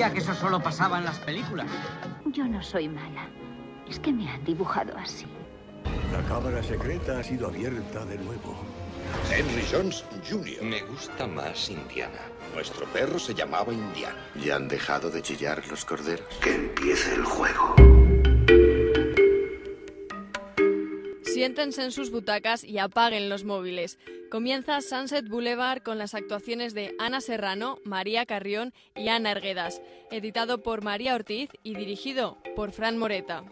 Creía que eso solo pasaba en las películas. Yo no soy mala. Es que me han dibujado así. La cámara secreta ha sido abierta de nuevo. Henry Jones Jr. Me gusta más Indiana. Nuestro perro se llamaba Indiana. ¿Ya han dejado de chillar los corderos? Que empiece el juego. Siéntense en sus butacas y apaguen los móviles. Comienza Sunset Boulevard con las actuaciones de Ana Serrano, María Carrión y Ana Erguedas, editado por María Ortiz y dirigido por Fran Moreta.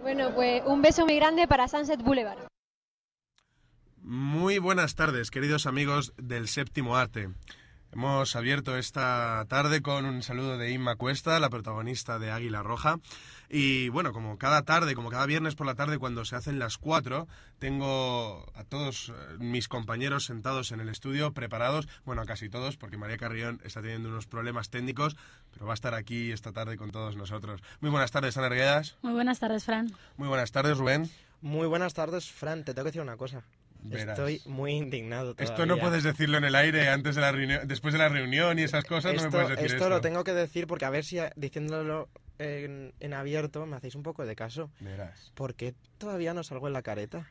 Bueno, pues un beso muy grande para Sunset Boulevard. Muy buenas tardes, queridos amigos del séptimo arte. Hemos abierto esta tarde con un saludo de Inma Cuesta, la protagonista de Águila Roja. Y bueno, como cada tarde, como cada viernes por la tarde, cuando se hacen las cuatro, tengo a todos eh, mis compañeros sentados en el estudio, preparados, bueno, a casi todos, porque María Carrión está teniendo unos problemas técnicos, pero va a estar aquí esta tarde con todos nosotros. Muy buenas tardes, Ana Arguedas. Muy buenas tardes, Fran. Muy buenas tardes, Rubén. Muy buenas tardes, Fran. Te tengo que decir una cosa. Verás. Estoy muy indignado. Todavía. Esto no puedes decirlo en el aire antes de la reunión, después de la reunión y esas cosas. esto, no me puedes decir esto esto. lo tengo que decir porque a ver si diciéndolo en, en abierto me hacéis un poco de caso. Verás. ¿Por qué todavía no salgo en la careta?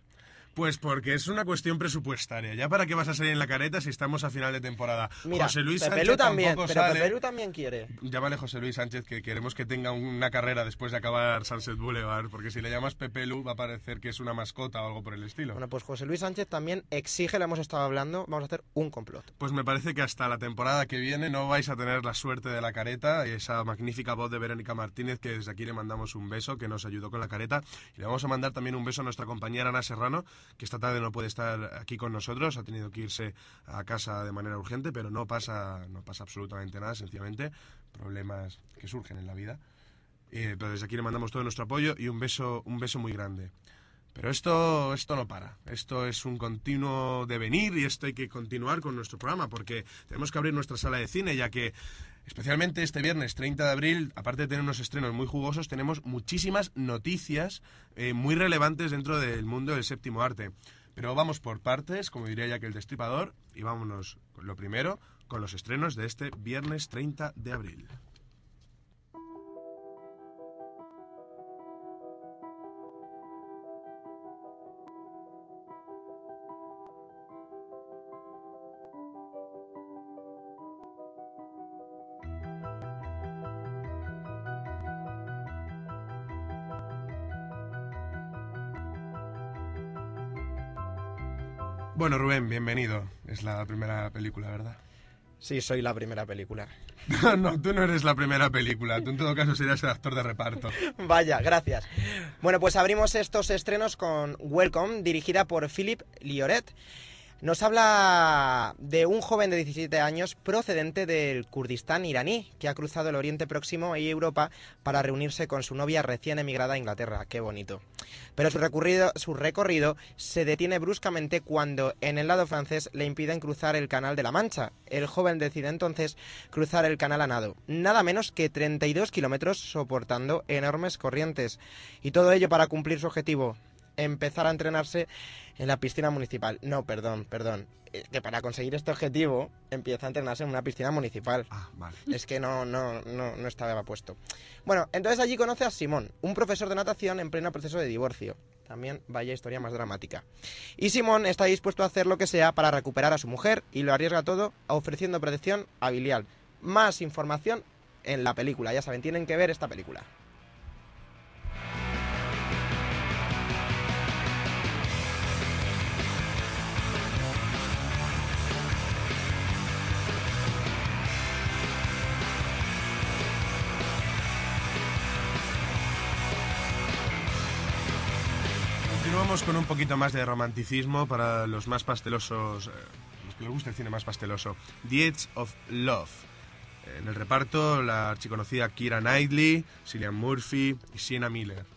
Pues porque es una cuestión presupuestaria. ¿Ya para qué vas a salir en la careta si estamos a final de temporada? Mira, José Luis Sánchez Lu también, pero sale. Pepe Lu también quiere. Llámale José Luis Sánchez que queremos que tenga una carrera después de acabar Sunset Boulevard, porque si le llamas Pepe Lu va a parecer que es una mascota o algo por el estilo. Bueno, pues José Luis Sánchez también exige, le hemos estado hablando, vamos a hacer un complot. Pues me parece que hasta la temporada que viene no vais a tener la suerte de la careta, esa magnífica voz de Verónica Martínez, que desde aquí le mandamos un beso, que nos ayudó con la careta. Y le vamos a mandar también un beso a nuestra compañera Ana Serrano, que esta tarde no puede estar aquí con nosotros, ha tenido que irse a casa de manera urgente, pero no pasa, no pasa absolutamente nada, sencillamente problemas que surgen en la vida. Eh, pero desde aquí le mandamos todo nuestro apoyo y un beso, un beso muy grande. Pero esto, esto no para. Esto es un continuo devenir y esto hay que continuar con nuestro programa porque tenemos que abrir nuestra sala de cine ya que especialmente este viernes 30 de abril, aparte de tener unos estrenos muy jugosos, tenemos muchísimas noticias eh, muy relevantes dentro del mundo del séptimo arte. Pero vamos por partes, como diría ya que el destripador, y vámonos con lo primero con los estrenos de este viernes 30 de abril. Bueno, Rubén, bienvenido. Es la primera película, ¿verdad? Sí, soy la primera película. No, no, tú no eres la primera película. Tú en todo caso serías el actor de reparto. Vaya, gracias. Bueno, pues abrimos estos estrenos con Welcome, dirigida por Philippe Lioret. Nos habla de un joven de 17 años procedente del Kurdistán iraní que ha cruzado el Oriente Próximo y Europa para reunirse con su novia recién emigrada a Inglaterra. Qué bonito. Pero su recorrido, su recorrido se detiene bruscamente cuando en el lado francés le impiden cruzar el Canal de la Mancha. El joven decide entonces cruzar el canal a nado, nada menos que 32 kilómetros soportando enormes corrientes. Y todo ello para cumplir su objetivo, empezar a entrenarse en la piscina municipal. No, perdón, perdón. Eh, Que para conseguir este objetivo empieza a entrenarse en una piscina municipal. Ah, vale. Es que no, no, no, no estaba puesto. Bueno, entonces allí conoce a Simón, un profesor de natación en pleno proceso de divorcio. También vaya historia más dramática. Y Simón está dispuesto a hacer lo que sea para recuperar a su mujer y lo arriesga todo ofreciendo protección a Bilial. Más información en la película, ya saben, tienen que ver esta película. Continuamos con un poquito más de romanticismo para los más pastelosos, eh, los que les gusta el cine más pasteloso. The Edge of Love. En el reparto, la archiconocida Kira Knightley, Cillian Murphy y Sienna Miller.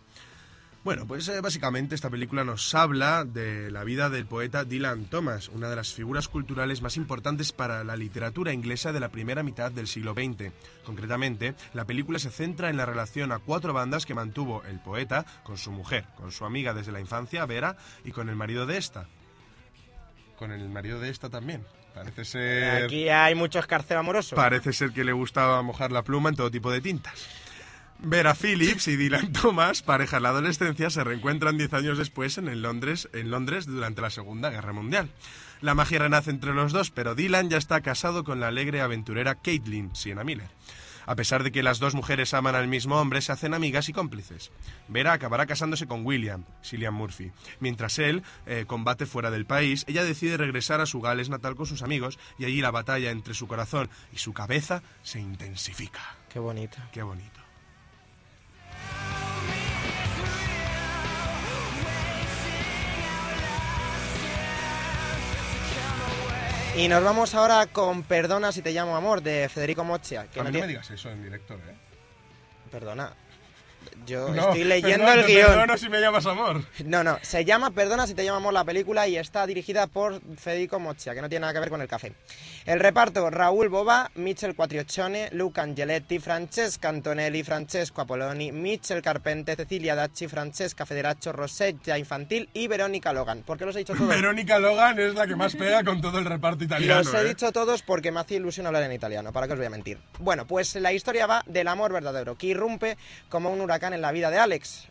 Bueno, pues eh, básicamente esta película nos habla de la vida del poeta Dylan Thomas, una de las figuras culturales más importantes para la literatura inglesa de la primera mitad del siglo XX. Concretamente, la película se centra en la relación a cuatro bandas que mantuvo el poeta con su mujer, con su amiga desde la infancia, Vera, y con el marido de esta. Con el marido de esta también. Parece ser... Aquí hay mucho escarceo amoroso. Parece ser que le gustaba mojar la pluma en todo tipo de tintas. Vera Phillips y Dylan Thomas, pareja en la adolescencia, se reencuentran diez años después en, el Londres, en Londres durante la Segunda Guerra Mundial. La magia renace entre los dos, pero Dylan ya está casado con la alegre aventurera Caitlin Sienna Miller. A pesar de que las dos mujeres aman al mismo hombre, se hacen amigas y cómplices. Vera acabará casándose con William, Cillian Murphy. Mientras él eh, combate fuera del país, ella decide regresar a su Gales natal con sus amigos y allí la batalla entre su corazón y su cabeza se intensifica. Qué bonito. Qué bonito. Y nos vamos ahora con Perdona si te llamo amor de Federico Mochia. Que a mí no, me digas eso en directo, ¿eh? Perdona. Yo estoy leyendo el guion. Perdona si me llamas amor. No, no. Se llama Perdona si te llamo amor la película y está dirigida por Federico Mochia, que no tiene nada que ver con el café. El reparto, Raúl Boba, Michel Quattrioccione, Luca Angeletti, Francesca Antonelli, Francesco Apoloni, Michel Carpente, Cecilia Dacci, Francesca Federaccio, Rosetta Infantil y Verónica Logan. ¿Por qué los he dicho todos? Verónica Logan es la que más pega con todo el reparto italiano. Los he ¿eh? dicho todos porque me hacía ilusión hablar en italiano, ¿para qué os voy a mentir? Bueno, pues la historia va del amor verdadero, que irrumpe como un huracán en la vida de Alex,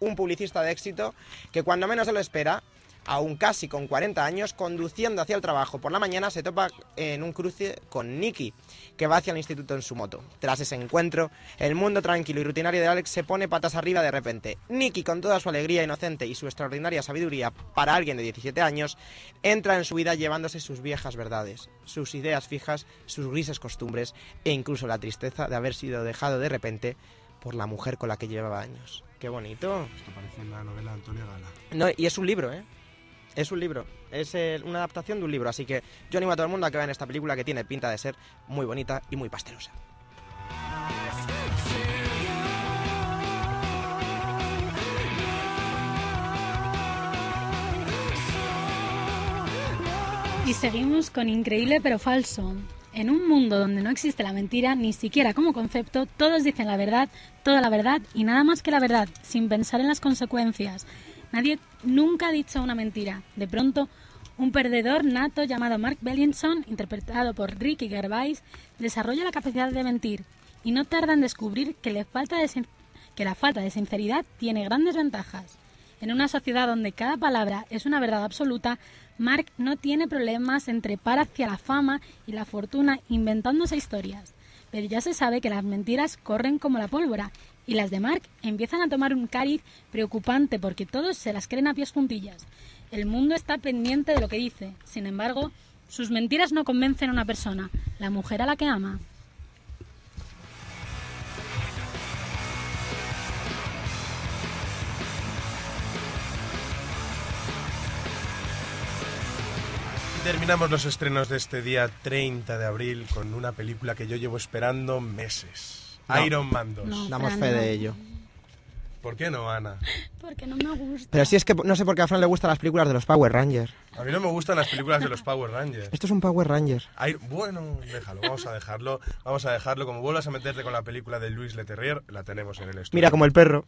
un publicista de éxito que cuando menos se lo espera, aún casi con 40 años, conduciendo hacia el trabajo por la mañana, se topa en un cruce con Nicky, que va hacia el instituto en su moto. Tras ese encuentro, el mundo tranquilo y rutinario de Alex se pone patas arriba de repente. Nicky, con toda su alegría inocente y su extraordinaria sabiduría para alguien de 17 años, entra en su vida llevándose sus viejas verdades, sus ideas fijas, sus grises costumbres e incluso la tristeza de haber sido dejado de repente por la mujer con la que llevaba años. Qué bonito. Esto parece una novela de Antonio Gala. No, y es un libro, ¿eh? Es un libro, es una adaptación de un libro, así que yo animo a todo el mundo a que vean esta película que tiene pinta de ser muy bonita y muy pastelosa. Y seguimos con Increíble pero Falso. En un mundo donde no existe la mentira, ni siquiera como concepto, todos dicen la verdad, toda la verdad y nada más que la verdad, sin pensar en las consecuencias. Nadie nunca ha dicho una mentira. De pronto, un perdedor nato llamado Mark Bellinson, interpretado por Ricky Gervais, desarrolla la capacidad de mentir y no tarda en descubrir que, le falta que la falta de sinceridad tiene grandes ventajas. En una sociedad donde cada palabra es una verdad absoluta, Mark no tiene problemas en trepar hacia la fama y la fortuna inventándose historias. Pero ya se sabe que las mentiras corren como la pólvora y las de Mark empiezan a tomar un cariz preocupante porque todos se las creen a pies juntillas. El mundo está pendiente de lo que dice. Sin embargo, sus mentiras no convencen a una persona, la mujer a la que ama. terminamos los estrenos de este día 30 de abril con una película que yo llevo esperando meses. Iron Man 2. Damos fe de ello. ¿Por qué no, Ana? Porque no me gusta. Pero si es que no sé por qué a Fran le gustan las películas de los Power Rangers. A mí no me gustan las películas de los Power Rangers. Esto es un Power Ranger. bueno, déjalo, vamos a dejarlo. Vamos a dejarlo. Como vuelvas a meterte con la película de Luis Leterrier, la tenemos en el estudio. Mira, como el perro.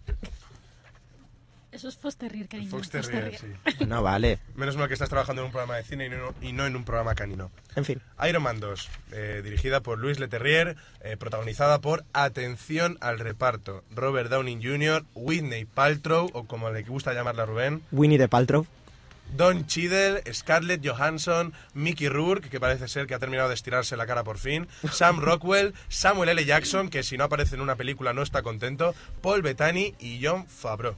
Eso es Fox Terrier, cariño. Fox Terrier, sí. No vale. Menos mal que estás trabajando en un programa de cine y no, en un programa canino. En fin. Iron Man 2, eh, dirigida por Luis Leterrier, eh, protagonizada por, atención al reparto, Robert Downing Jr., Whitney Paltrow, o como le gusta llamarla Rubén. Winnie de Paltrow. Don Cheadle, Scarlett Johansson, Mickey Rourke, que parece ser que ha terminado de estirarse la cara por fin, Sam Rockwell, Samuel L. Jackson, que si no aparece en una película no está contento, Paul Bettany y John Favreau.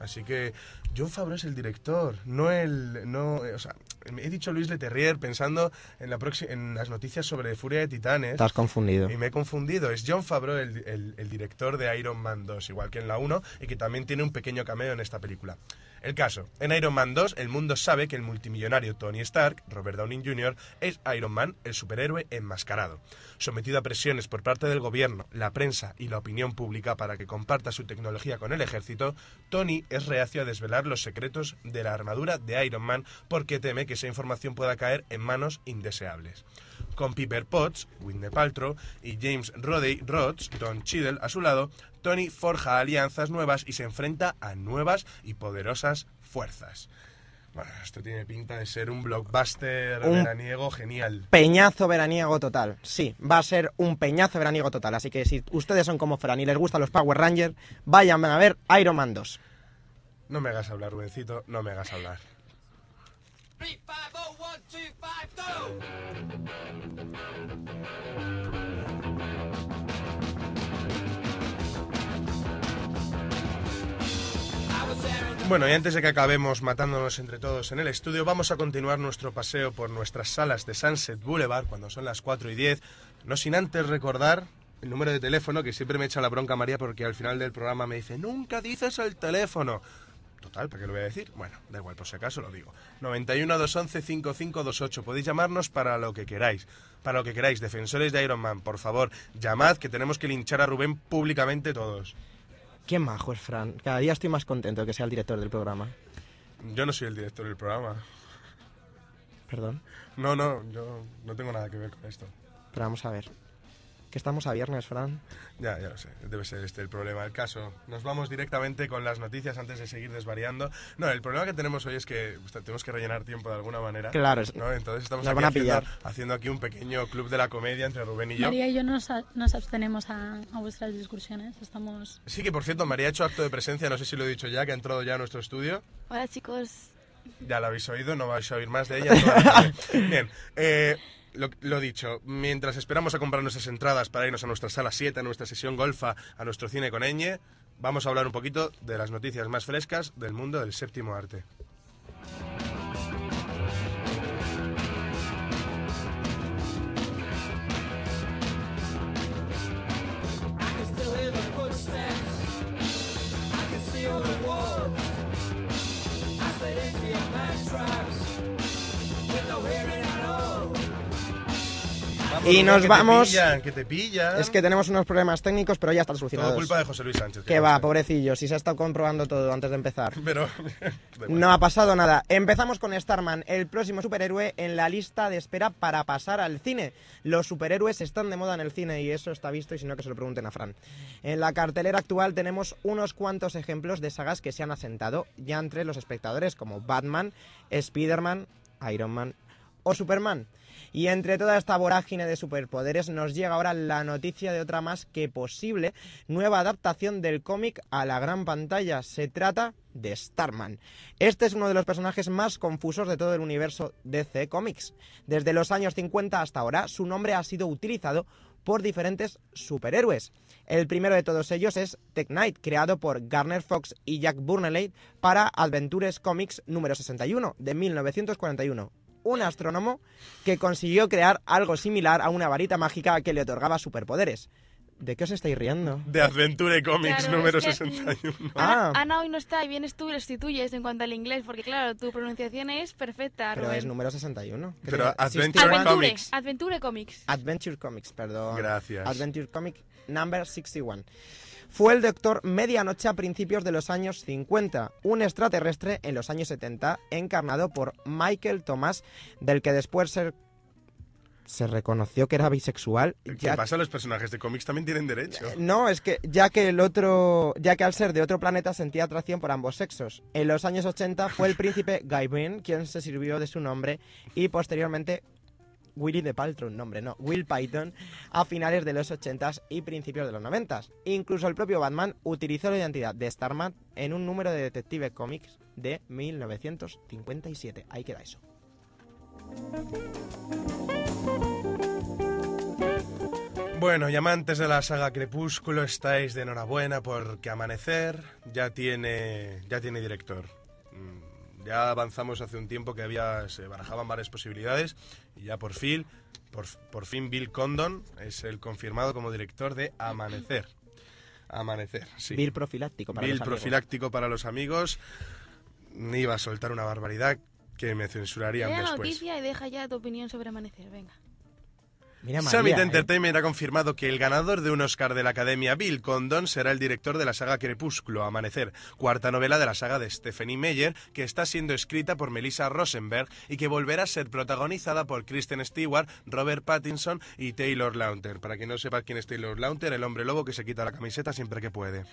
Así que John Favreau es el director, no el... No, o sea, he dicho Luis Leterrier pensando en, la en las noticias sobre Furia de Titanes. Has confundido. Y me he confundido. Es John Favreau, el, el- el director de Iron Man 2, igual que en la 1, y que también tiene un pequeño cameo en esta película. El caso, en Iron Man 2, el mundo sabe que el multimillonario Tony Stark, Robert Downey Jr., es Iron Man, el superhéroe enmascarado. Sometido a presiones por parte del gobierno, la prensa y la opinión pública para que comparta su tecnología con el ejército, Tony es reacio a desvelar los secretos de la armadura de Iron Man porque teme que esa información pueda caer en manos indeseables. Con Piper Potts, Whitney Paltrow y James Rodey Rhodes, Don Cheadle a su lado, Tony forja alianzas nuevas y se enfrenta a nuevas y poderosas fuerzas. Bueno, esto tiene pinta de ser un blockbuster Un- veraniego genial. Peñazo veraniego total. Sí, va a ser un peñazo veraniego total. Así que si ustedes son como Fran y les gustan los Power Rangers, vayan a ver Iron Man 2. No me hagas hablar, Rubencito, no me hagas hablar. Bueno, y antes de que acabemos matándonos entre todos en el estudio, vamos a continuar nuestro paseo por nuestras salas de Sunset Boulevard cuando son las 4 y 10, no sin antes recordar el número de teléfono que siempre me echa la bronca María porque al final del programa me dice, nunca dices el teléfono. Total, ¿para qué lo voy a decir? Bueno, da igual, por si acaso lo digo. 91 211 5528. Podéis llamarnos para lo que queráis. Para lo que queráis. Defensores de Iron Man, por favor, llamad que tenemos que linchar a Rubén públicamente todos. Qué majo es Fran. Cada día estoy más contento de que sea el director del programa. Yo no soy el director del programa. Perdón. No, no, yo no tengo nada que ver con esto. Pero vamos a ver. Que estamos a viernes, Fran. Ya, ya lo sé, debe ser este el problema. El caso, nos vamos directamente con las noticias antes de seguir desvariando. No, el problema que tenemos hoy es que tenemos que rellenar tiempo de alguna manera. Claro, es- ¿no? Entonces estamos aquí van a haciendo, pillar. haciendo aquí un pequeño club de la comedia entre Rubén y yo. María y yo nos, a- nos abstenemos a, a vuestras discusiones. Estamos. Sí, que por cierto, María ha hecho acto de presencia, no sé si lo he dicho ya, que ha entrado ya a nuestro estudio. Hola chicos. Ya la habéis oído, no vais a oír más de ella. Bien, eh, lo, dicho, mientras esperamos a comprar nuestras entradas para irnos a nuestra sala 7, a nuestra sesión golfa, a nuestro cine con Eñe, vamos a hablar un poquito de las noticias más frescas del mundo del séptimo arte. Y nos que vamos- Te pillan, que te pillan. Es que tenemos unos problemas técnicos, pero ya están solucionados. Todo culpa de José Luis Sánchez. Que va, pobrecillo, si se ha estado comprobando todo antes de empezar. Pero. No ha pasado nada. Empezamos con Starman, el próximo superhéroe en la lista de espera para pasar al cine. Los superhéroes están de moda en el cine y eso está visto y si no que se lo pregunten a Fran. En la cartelera actual tenemos unos cuantos ejemplos de sagas que se han asentado ya entre los espectadores como Batman, Spider-Man, Iron Man o Superman. Y entre toda esta vorágine de superpoderes nos llega ahora la noticia de otra más que posible nueva adaptación del cómic a la gran pantalla. Se trata de Starman. Este es uno de los personajes más confusos de todo el universo DC Comics. Desde los años 50 hasta ahora, su nombre ha sido utilizado por diferentes superhéroes. El primero de todos ellos es Tech Knight, creado por Garner Fox y Jack Burnley para Adventures Comics número 61 de 1941 un astrónomo que consiguió crear algo similar a una varita mágica que le otorgaba superpoderes. ¿De qué os estáis riendo? De Adventure Comics Claro, número es que- 61. Ah. Ana, hoy no está y vienes tú y le sustituyes en cuanto al inglés, porque claro, tu pronunciación es perfecta. Pero Rubén. es número 61. ¿Qué Pero Adventure Adventure Comics. Adventure Comics. Adventure Comics, perdón. Gracias. Adventure Comic number 61. Fue el doctor Medianoche a principios de los años 50, un extraterrestre en los años 70, encarnado por Michael Thomas, del que después se, se reconoció que era bisexual. ¿Qué ya- pasa? Los personajes de cómics también tienen derecho. No, es que ya que el otro, ya que al ser de otro planeta sentía atracción por ambos sexos. En los años 80 fue el príncipe Guy Bean quien se sirvió de su nombre y posteriormente Willy de Paltrow, nombre no, Will Python, a finales de los 80s y principios de los 90s. Incluso el propio Batman utilizó la identidad de Starman en un número de Detective Comics de 1957. Ahí queda eso. Bueno, y amantes de la saga Crepúsculo, estáis de enhorabuena porque Amanecer ya tiene, ya tiene director. Ya avanzamos hace un tiempo que había se barajaban varias posibilidades y ya por fin, por, por fin Bill Condon es el confirmado como director de Amanecer. Amanecer, sí. Bill profiláctico para Bill los amigos. profiláctico para los amigos. Iba a soltar una barbaridad que me censurarían Lee la después. noticia y deja ya tu opinión sobre Amanecer, venga. Mira, Summit ¿eh? Entertainment ha confirmado que el ganador de un Oscar de la Academia, Bill Condon, será el director de la saga Crepúsculo, Amanecer, cuarta novela de la saga de Stephanie Meyer, que está siendo escrita por Melissa Rosenberg y que volverá a ser protagonizada por Kristen Stewart, Robert Pattinson y Taylor Lautner. Para quien no sepa quién es Taylor Lautner, el hombre lobo que se quita la camiseta siempre que puede.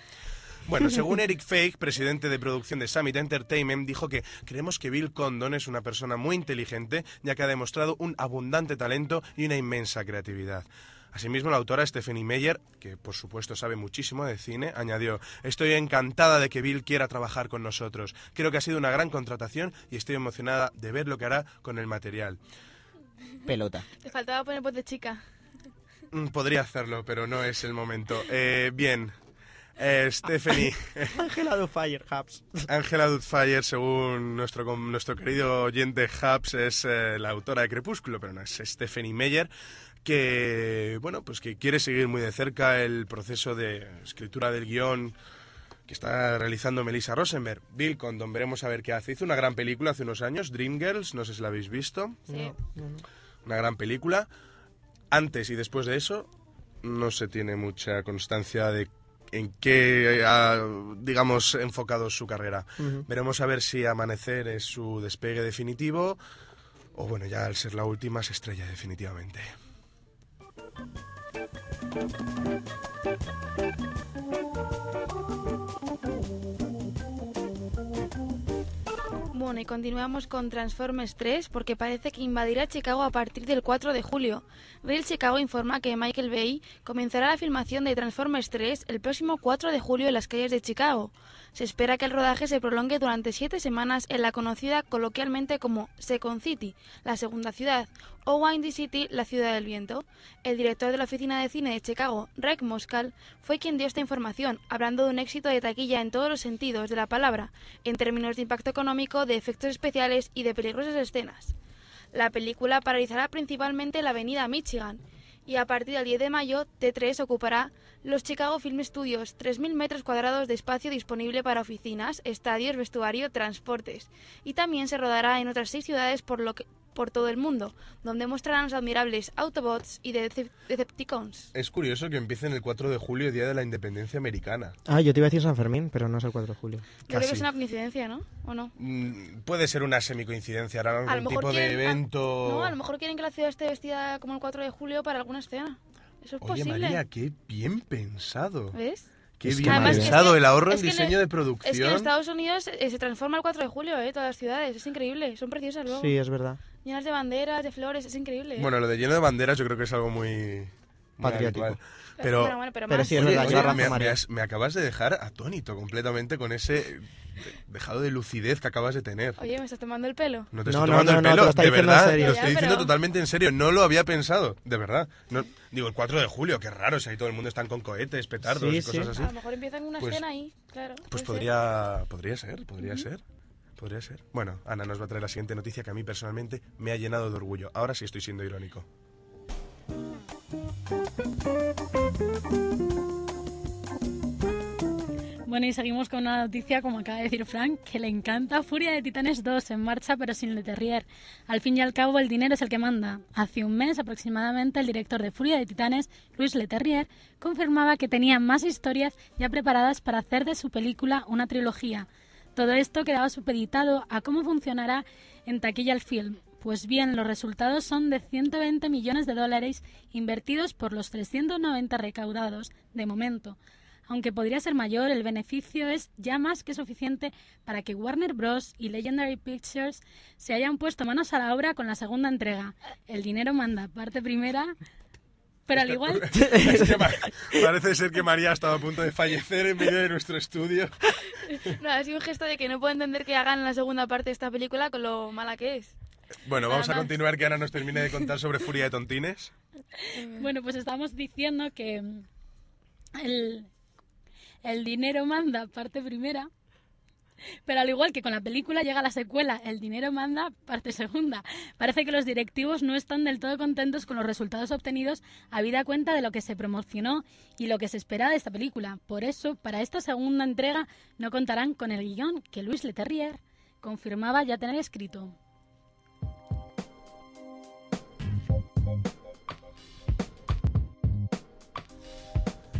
Bueno, según Eric Fake, presidente de producción de Summit Entertainment, dijo que creemos que Bill Condon es una persona muy inteligente, ya que ha demostrado un abundante talento y una inmensa creatividad. Asimismo, la autora Stephanie Meyer, que por supuesto sabe muchísimo de cine, añadió, estoy encantada de que Bill quiera trabajar con nosotros. Creo que ha sido una gran contratación y estoy emocionada de ver lo que hará con el material. Pelota. Te faltaba poner voz de chica. Mm, Podría hacerlo, pero no es el momento. Eh, bien, eh, Stephanie... Angela Dufire, Hubs. Angela Doubtfire, según nuestro, nuestro querido oyente Hubs, es eh, la autora de Crepúsculo, pero no es Stephanie Meyer, que, bueno, pues que quiere seguir muy de cerca el proceso de escritura del guion que está realizando Melissa Rosenberg. Bill Condon, veremos a ver qué hace. Hizo una gran película hace unos años, Dreamgirls, no sé si la habéis visto. Sí. Una gran película. Antes y después de eso, no se tiene mucha constancia de en qué ha, digamos, enfocado su carrera. Veremos a ver si Amanecer es su despegue definitivo o, bueno, ya al ser la última se estrella definitivamente. Y continuamos con Transformers 3 porque parece que invadirá Chicago a partir del 4 de julio. Real Chicago informa que Michael Bay comenzará la filmación de Transformers 3 el próximo 4 de julio en las calles de Chicago. Se espera que el rodaje se prolongue durante siete semanas en la conocida coloquialmente como Second City, la segunda ciudad, o Windy City, la ciudad del viento. El director de la oficina de cine de Chicago, Rick Moscal, fue quien dio esta información, hablando de un éxito de taquilla en todos los sentidos de la palabra, en términos de impacto económico, de efectos especiales y de peligrosas escenas. La película paralizará principalmente la avenida Michigan y a partir del 10 de mayo T3 ocupará los Chicago Film Studios, 3.000 metros cuadrados de espacio disponible para oficinas, estadios, vestuario, transportes. Y también se rodará en otras seis ciudades por, lo que, por todo el mundo, donde mostrarán los admirables Autobots y Decep- Decepticons. Es curioso que empiecen el 4 de julio, Día de la Independencia Americana. Ah, yo te iba a decir San Fermín, pero no es el 4 de julio. Yo creo que es una coincidencia, ¿no? ¿O no? Mm, Puede ser una semicoincidencia, harán A lo algún mejor tipo de quieren- a- evento... No, a lo mejor quieren que la ciudad esté vestida como el 4 de julio para alguna escena. Eso es Oye, posible. María, qué bien pensado. ¿Ves? Qué Es bien Además, es pensado que- el ahorro es en diseño el- de producción. Es que en Estados Unidos eh, se transforma el 4 de julio, ¿eh? Todas las ciudades. Es increíble. Son preciosas luego. Sí, es verdad. Llenas de banderas, de flores. Es increíble. ¿eh? Bueno, lo de lleno de banderas yo creo que es algo muy... muy Patriótico. habitual. Pero, Bueno, bueno, pero pero más. sí, es Oye, verdad, oye, lleva razón, me, me María. has- me acabas de dejar atónito completamente con ese de- dejado de lucidez que acabas de tener. Oye, ¿me estás tomando el pelo? No te No, estoy no, tomando no, el no, te pelo, lo está de diciendo en verdad, serio. lo Ya, estoy diciendo pero- totalmente en serio, no lo había pensado, de verdad. No, digo, el 4 de julio, qué raro, si ahí todo el mundo están con cohetes, petardos Sí, y cosas sí. así. A lo mejor empiezan una Pues- escena ahí, claro. Pues puede ser. podría, podría ser, podría ser. Podría ser. Bueno, Ana nos va a traer la siguiente noticia que a mí personalmente me ha llenado de orgullo. Ahora sí estoy siendo irónico. Bueno, y seguimos con una noticia, como acaba de decir Frank, que le encanta Furia de Titanes 2 en marcha pero sin Le Terrier. Al fin y al cabo, el dinero es el que manda. Hace un mes aproximadamente, el director de Furia de Titanes, Luis Le confirmaba que tenía más historias ya preparadas para hacer de su película una trilogía. Todo esto quedaba supeditado a cómo funcionará en taquilla el film. Pues bien, los resultados son de 120 millones de dólares invertidos por los 390 recaudados de momento. Aunque podría ser mayor, el beneficio es ya más que suficiente para que Warner Bros. y Legendary Pictures se hayan puesto manos a la obra con la segunda entrega. El dinero manda parte primera, pero al igual... Es que ma- parece ser que María estaba a punto de fallecer en medio de nuestro estudio. No, ha sido un gesto de que no puedo entender que hagan la segunda parte de esta película con lo mala que es. Bueno, vamos a continuar que Ana nos termine de contar sobre Furia de Tontines. Bueno, pues estamos diciendo que mm, el, el dinero manda parte primera. Pero al igual que con la película llega la secuela El dinero manda, parte segunda. Parece que los directivos no están del todo contentos con los resultados obtenidos habida cuenta de lo que se promocionó y lo que se espera de esta película. Por eso, para esta segunda entrega no contarán con el guion que Luis Leterrier confirmaba ya tener escrito.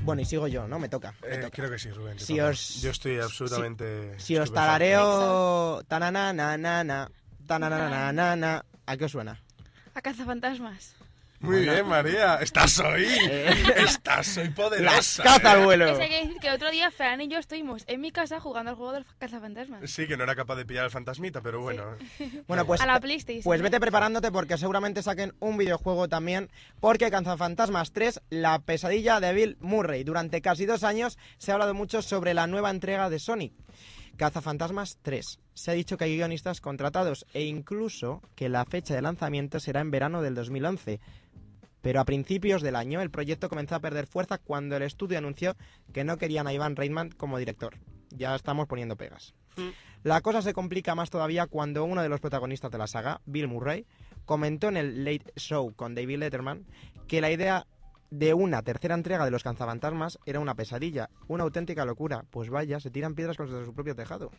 Bueno, y sigo yo, ¿no? Me toca. me Eh, toca. creo que sí, Rubén. Si os- Yo estoy absolutamente. Si os estupefacto. talareo... Tananana, tananana, ¿A qué os suena? A cazafantasmas. Muy Bueno. bien, María. Estás hoy. Eh. Estás hoy poderosa. Las caza al ¿eh? vuelo. Es que hay que decir que el otro día Fran y yo estuvimos en mi casa jugando al juego del cazafantasmas. Sí, que no era capaz de pillar el fantasmita, pero bueno. Bueno, pues, A la PlayStation. pues vete preparándote porque seguramente saquen un videojuego también. Porque Cazafantasmas 3, la pesadilla de Bill Murray. Durante casi dos años se ha hablado mucho sobre la nueva entrega de Sonic. Cazafantasmas 3. Se ha dicho que hay guionistas contratados e incluso que la fecha de lanzamiento será en verano del 2011. Pero a principios del año el proyecto comenzó a perder fuerza cuando el estudio anunció que no querían a Ivan Reitman como director. Ya estamos poniendo pegas. La cosa se complica más todavía cuando uno de los protagonistas de la saga, Bill Murray, comentó en el Late Show con David Letterman que la idea de una tercera entrega de Los Cazafantasmas era una pesadilla, una auténtica locura. Pues vaya, se tiran piedras contra su propio tejado.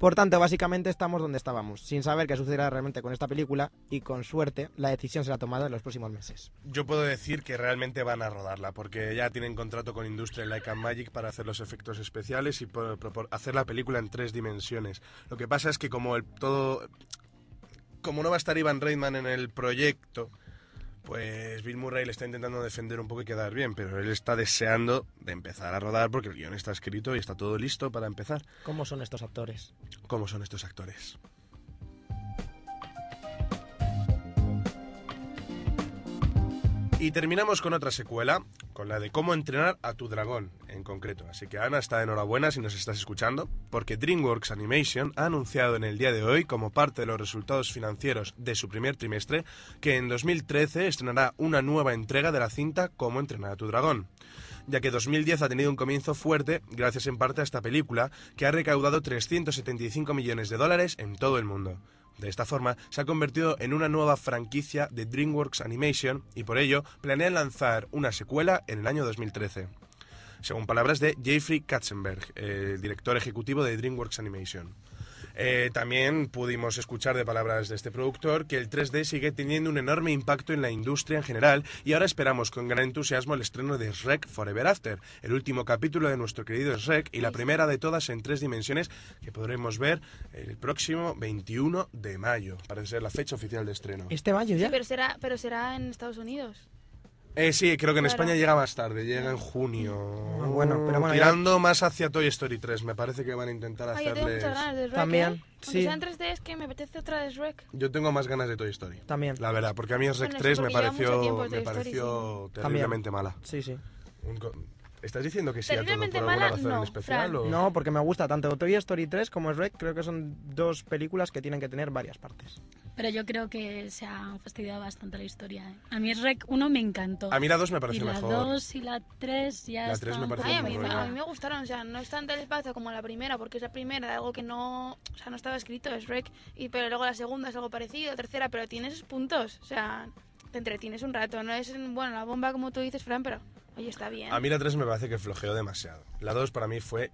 Por tanto, básicamente estamos donde estábamos, sin saber qué sucederá realmente con esta película y con suerte la decisión será tomada en los próximos meses. Yo puedo decir que realmente van a rodarla, porque ya tienen contrato con Industrial Light and Magic para hacer los efectos especiales y por- hacer la película en tres dimensiones. Lo que pasa es que como el todo... Como no va a estar Ivan Reitman en el proyecto, pues Bill Murray le está intentando defender un poco y quedar bien, pero él está deseando de empezar a rodar porque el guion está escrito y está todo listo para empezar. ¿Cómo son estos actores? ¿Cómo son estos actores? Y terminamos con otra secuela, con la de cómo entrenar a tu dragón, en concreto. Así que Ana está enhorabuena si nos estás escuchando, porque DreamWorks Animation ha anunciado en el día de hoy, como parte de los resultados financieros de su primer trimestre, que en 2013 estrenará una nueva entrega de la cinta Cómo entrenar a tu dragón ya que 2010 ha tenido un comienzo fuerte gracias en parte a esta película, que ha recaudado 375 millones de dólares en todo el mundo. De esta forma, se ha convertido en una nueva franquicia de DreamWorks Animation y por ello planean lanzar una secuela en el año 2013. Según palabras de Jeffrey Katzenberg, el director ejecutivo de DreamWorks Animation. Eh, también pudimos escuchar de palabras de este productor que el 3D sigue teniendo un enorme impacto en la industria en general y ahora esperamos con gran entusiasmo el estreno de Shrek Forever After, el último capítulo de nuestro querido Shrek y la primera de todas en tres dimensiones que podremos ver el próximo 21 de mayo. Parece ser la fecha oficial de estreno. ¿Este mayo Sí, ya? pero será, pero será en Estados Unidos. Eh, sí, creo que en Claro. España llega más tarde, llega en junio. bueno, pero bueno, ya- Tirando más hacia Toy Story 3, me parece que van a intentar Ay, yo tengo hacerles... muchas ganas de Shrek, También, ¿eh? Aunque sí. sea en 3D, es que me apetece otra de Shrek. Yo tengo más ganas de Toy Story. También. La verdad, porque a mí Shrek Bueno, sí, 3 me porque lleva mucho pareció, tiempo me Toy Story, pareció También. terriblemente mala. Sí, sí. Un co- ¿Estás diciendo que sí a todo por alguna mala, razón en no, especial? Fran. o- No, porque me gusta tanto Toy Story 3 como Shrek. Creo que son dos películas que tienen que tener varias partes. Pero yo creo que se ha fastidiado bastante la historia. ¿eh? A mí Rec 1 me encantó. A mí la 2 me y pareció la mejor. 2 y la 3 ya La tres me estaban- pareció Ay, a mí, a mí me gustaron, o sea, no es tan del espacio como la primera, porque es la primera de algo que no, o sea, no estaba escrito, es Shrek, y pero luego la segunda es algo parecido, tercera, pero tiene esos puntos, o sea, te entretienes un rato, no es, bueno, la bomba como tú dices, Fran, pero, oye, está bien. A mí la 3 me parece que flojeó demasiado. La 2 para mí fue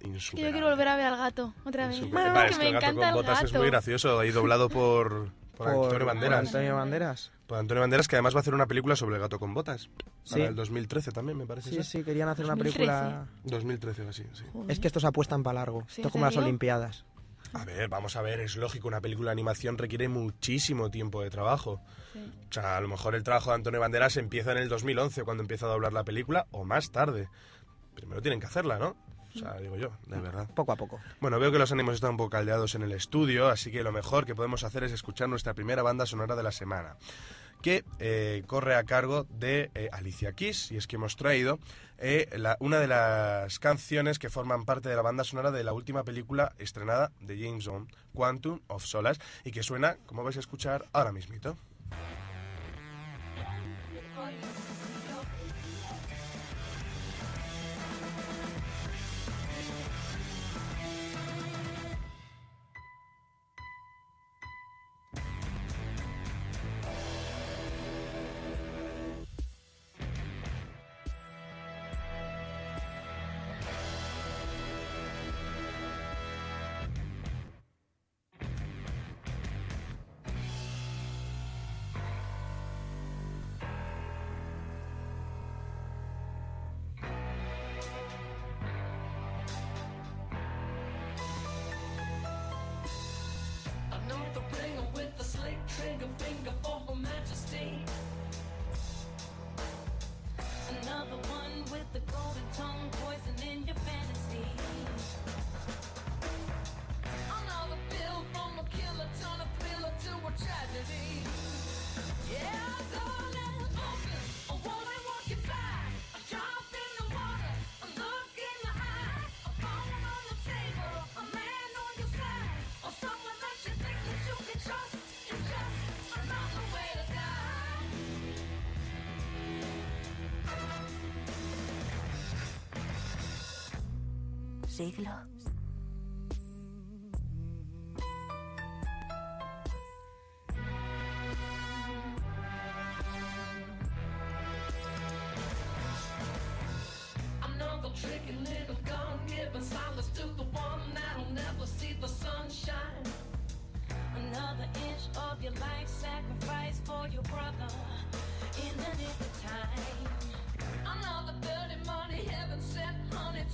Que insuperable. yo quiero volver a ver al gato, otra vez. Que Vale, es me que el gato encanta con el botas gato. es muy gracioso, ahí doblado por, por, Antonio Banderas. por Antonio Banderas. Por Antonio Banderas, que además va a hacer una película sobre el gato con botas. Para Sí. el 2013 también, me parece. Sí, ser. sí, querían hacer una 2013. película... 2013 o así, sí. Es que estos apuestan para largo. Sí, Esto ¿en como las? Olimpiadas. A ver, vamos a ver, es lógico, una película de animación requiere muchísimo tiempo de trabajo. Sí. O sea, a lo mejor el trabajo de Antonio Banderas empieza en el 2011, cuando empieza a doblar la película, o más tarde. Primero tienen que hacerla, ¿no? O sea, digo yo, de verdad. Poco a poco. Bueno, veo que los ánimos están un poco caldeados en el estudio, así que lo mejor que podemos hacer es escuchar nuestra primera banda sonora de la semana, que eh, corre a cargo de eh, Alicia Keys, y es que hemos traído eh, la- una de las canciones que forman parte de la banda sonora de la última película estrenada de James Bond, Quantum of Solace, y que suena, como vais a escuchar ahora mismito.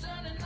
Turning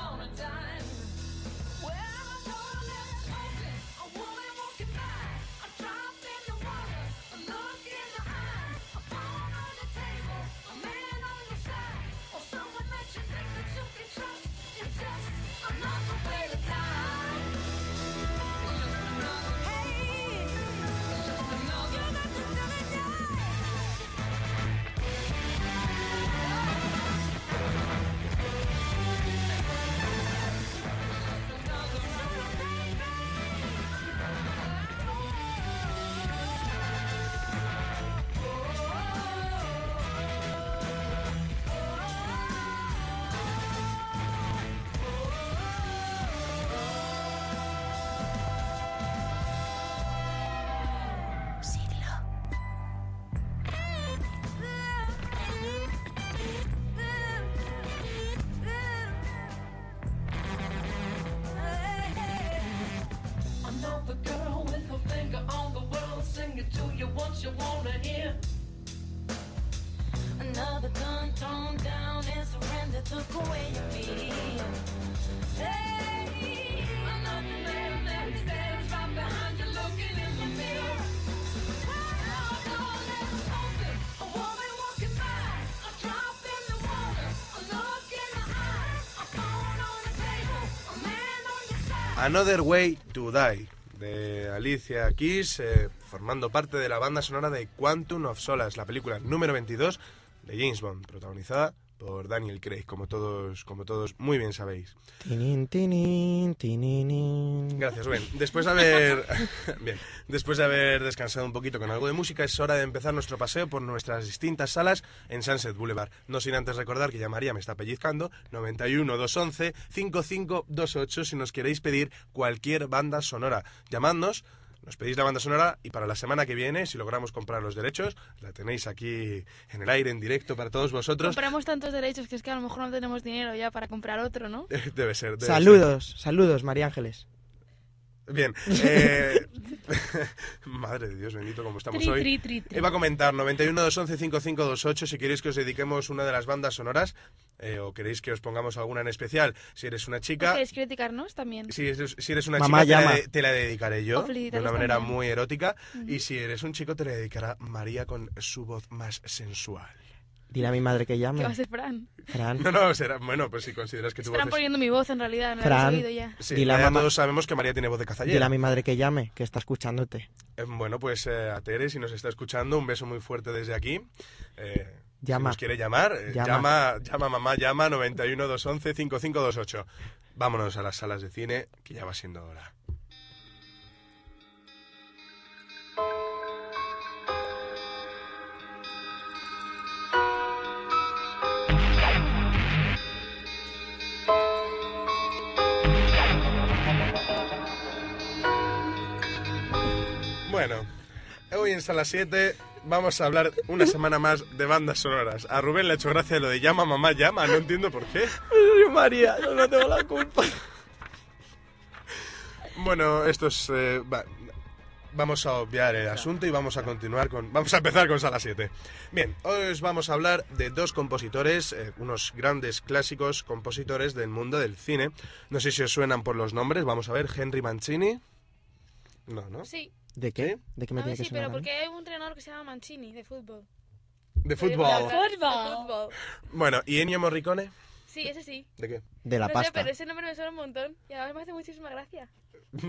Another Way to Die de Alicia Keys, eh, formando parte de la banda sonora de Quantum of Solace, la película número 22 de James Bond, protagonizada por Daniel Craig, como todos, como todos muy bien sabéis. Tinin, tinin, tininin. Gracias, Rubén. Después de haber bien, después de haber descansado un poquito con algo de música, es hora de empezar nuestro paseo por nuestras distintas salas en Sunset Boulevard. No sin antes recordar que ya María me está pellizcando 91 211 5528 si nos queréis pedir cualquier banda sonora. Llamadnos nos pedís la banda sonora y para la semana que viene, si logramos comprar los derechos, la tenéis aquí en el aire, en directo para todos vosotros. Compramos tantos derechos que es que a lo mejor no tenemos dinero ya para comprar otro, ¿no? Debe ser. debe Saludos, saludos, María Ángeles. Bien. eh, Madre de Dios, bendito como estamos Tri, hoy. tri, tri, tri. Iba a comentar 91 211 5528 si queréis que os dediquemos una de las bandas sonoras eh, o queréis que os pongamos alguna en especial. Si eres una chica, ¿Queréis criticarnos también? si eres, si eres una Mamá chica te la, de- te la dedicaré yo de una manera también. muy erótica y si eres un chico te la dedicará María con su voz más sensual. Dile a mi madre que ¿Qué va llame. a ser Fran? Fran. No, no, será bueno, pues si consideras que tu voz Fran es... poniendo mi voz en realidad, me lo Fran. oído ya. Sí, Dile a mamá- todos sabemos que María tiene voz de Dile a cazallera. mi madre que llame, que está escuchándote. Eh, Bueno, pues eh, a Tere, si nos está escuchando, un beso muy fuerte desde aquí. Eh, Llama. Si nos quiere llamar, eh, Llama. llama. llama, mamá, llama 91 211 5528. Vámonos a las salas de cine, que ya va siendo hora. Bueno, hoy en Sala 7 vamos a hablar una semana más de bandas sonoras. A Rubén le ha hecho gracia lo de llama, mamá, llama, no entiendo por qué. María, yo no tengo la culpa. Bueno, esto es... eh, va- vamos a obviar el asunto y vamos a continuar con... Vamos a empezar con Sala 7. Bien, hoy os vamos a hablar de dos compositores, eh, unos grandes clásicos compositores del mundo del cine. No sé si os suenan por los nombres, vamos a ver, Henry Mancini. No, ¿no? Sí, ¿De qué? ¿De qué me a ver, tiene que sí, sonar pero a mí? porque hay un entrenador que se llama Mancini, de fútbol. De fútbol. de fútbol. Bueno, ¿y Ennio Morricone? Sí, ese sí. ¿De qué? De la no sé, pasta. pero ese nombre me suena un montón. Y además me hace muchísima gracia.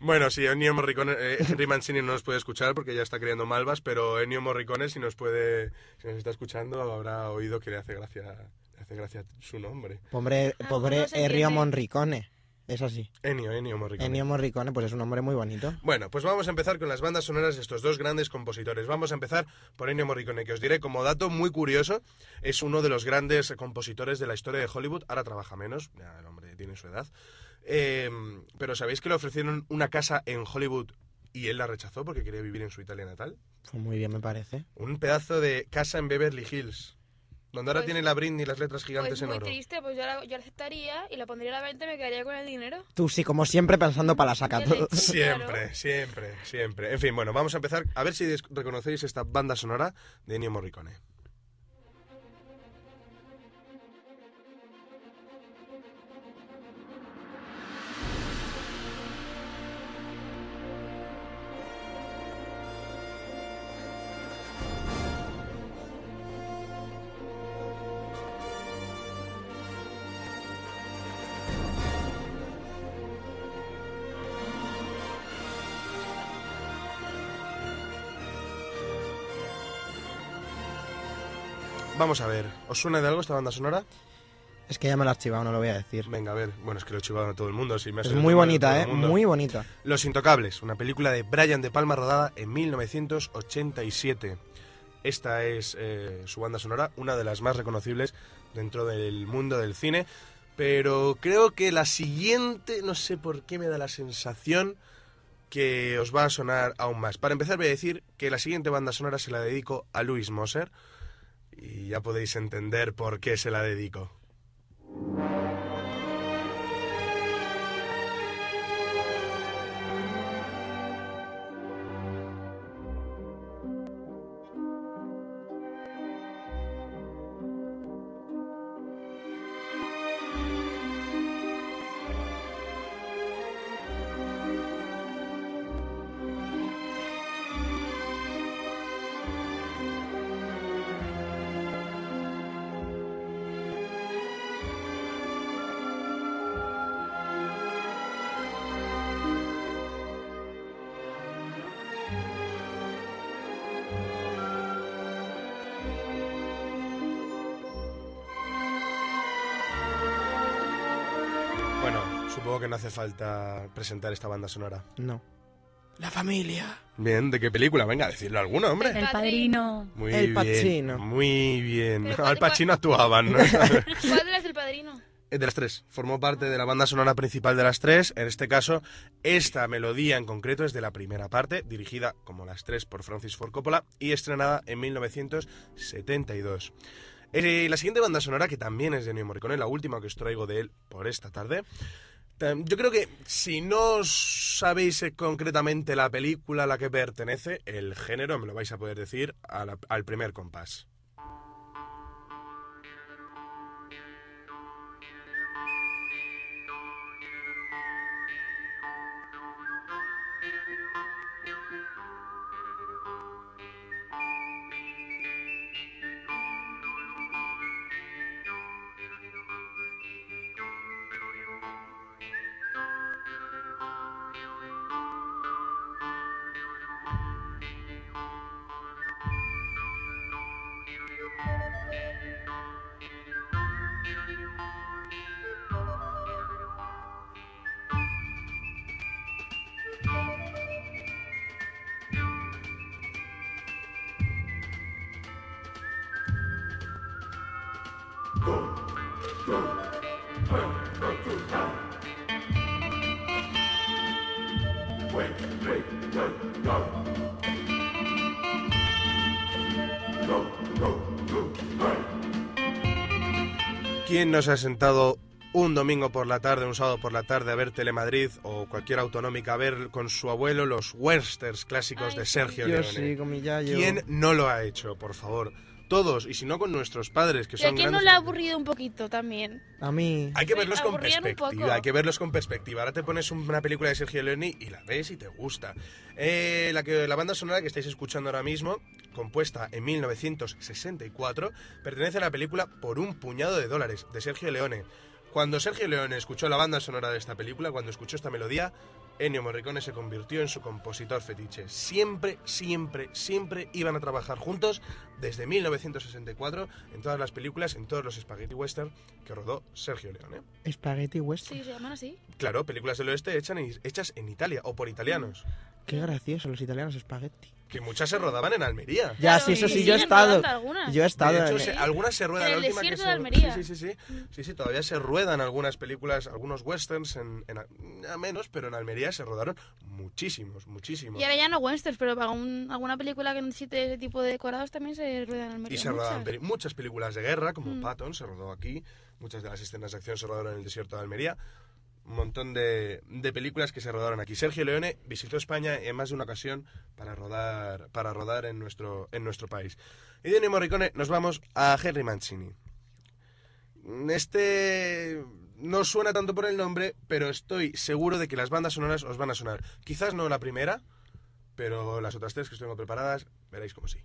Bueno, sí, Ennio Morricone, eh, Henry Mancini no nos puede escuchar porque ya está creando malvas, pero Ennio Morricone si nos puede, si nos está escuchando habrá oído que le hace gracia, le hace gracia su nombre. Pobre, Ah, pobre no se Ennio entiende. Es así. Ennio, Ennio Morricone. Ennio Morricone, pues es un nombre muy bonito. Bueno, pues vamos a empezar con las bandas sonoras de estos dos grandes compositores. Vamos a empezar por Ennio Morricone, que os diré como dato muy curioso, es uno de los grandes compositores de la historia de Hollywood. Ahora trabaja menos, ya el hombre tiene su edad. Eh, pero ¿sabéis que le ofrecieron una casa en Hollywood y él la rechazó porque quería vivir en su Italia natal? Pues muy bien, me parece. Un pedazo de casa en Beverly Hills, donde ahora Pues- tiene la Britney y las letras gigantes Pues en muy oro. triste, pues yo la, yo la aceptaría y la pondría a la venta y me quedaría con el dinero. Tú sí, como siempre, pensando para la saca todo. Siempre, siempre, siempre. En fin, bueno, vamos a empezar a ver si reconocéis esta banda sonora de Ennio Morricone. Vamos a ver, ¿os suena de algo esta banda sonora? Es que ya me lo has chivado, no lo voy a decir. Venga, a ver, bueno, es que lo he chivado a todo el mundo. Si me Es muy bonita, ¿eh? Muy bonita. Los Intocables, una película de Brian De Palma rodada en 1987. Esta es eh, su banda sonora, una de las más reconocibles dentro del mundo del cine. Pero creo que la siguiente, no sé por qué me da la sensación que os va a sonar aún más. Para empezar voy a decir que la siguiente banda sonora se la dedico a Louis Moser. Y ya podéis entender por qué se la dedico. No hace falta presentar esta banda sonora. No. La familia. Bien, ¿de qué película? Venga, decirlo alguno, hombre. El padrino. Muy El bien, Pacino. Muy bien. Pero Al ¿cuál- Pacino actuaban, ¿no? ¿Cuál de las del padrino? Eh, de las tres. Formó parte de la banda sonora principal de las tres. En este caso, esta melodía en concreto es de la primera parte, dirigida como las tres por Francis Ford Coppola y estrenada en 1972. Eh, la siguiente banda sonora, que también es de Ennio Morricone, la última que os traigo de él por esta tarde. Tam- Yo creo que si no sabéis eh, concretamente la película a la que pertenece, el género me lo vais a poder decir a la- al primer compás. ¿Quién no se ha sentado un domingo por la tarde, un sábado por la tarde a ver Telemadrid o cualquier autonómica a ver con su abuelo los westerns clásicos de Sergio Yo Leone? sí. ¿Quién no lo ha hecho, por favor? Todos, y si no con nuestros padres, que ¿Y a son quién no le ha aburrido un poquito también? A mí. Hay que verlos con perspectiva, hay que verlos con perspectiva. Ahora te pones una película de Sergio Leone y la ves y te gusta. Eh, la, que, la banda sonora que estáis escuchando ahora mismo, compuesta en 1964, pertenece a la película Por un puñado de dólares, de Sergio Leone. Cuando Sergio Leone escuchó la banda sonora de esta película, cuando escuchó esta melodía, Ennio Morricone se convirtió en su compositor fetiche. Siempre, siempre, siempre iban a trabajar juntos desde 1964 en todas las películas, en todos los spaghetti western que rodó Sergio Leone. Spaghetti western. Sí, se llaman así. Claro, películas del oeste en- hechas en Italia o por italianos, Qué gracioso, los italianos spaghetti. Que muchas se rodaban en Almería. Ya, Claro, sí, eso y sí, yo he estado. algunas. Yo he estado. De hecho, en- se- algunas se ruedan. En la el última que desierto se- de Almería. Sí, sí, sí, sí. Sí, sí, todavía se ruedan algunas películas, algunos westerns, en, en- a menos, pero en Almería se rodaron muchísimos, muchísimos. Y ahora ya no westerns, pero para un- alguna película que necesite ese tipo de decorados también se ruedan en Almería. Y se rodaban muchas. muchas películas de guerra, como Mm. Patton, se rodó aquí. Muchas de las escenas de acción se rodaron en el desierto de Almería. Un montón de, de películas que se rodaron aquí. Sergio Leone visitó España en más de una ocasión para rodar, para rodar en, nuestro, en nuestro país. Y de Morricone nos vamos a Henry Mancini. Este no suena tanto por el nombre, pero estoy seguro de que las bandas sonoras os van a sonar. Quizás no la primera, pero las otras tres que tengo preparadas, veréis como sí.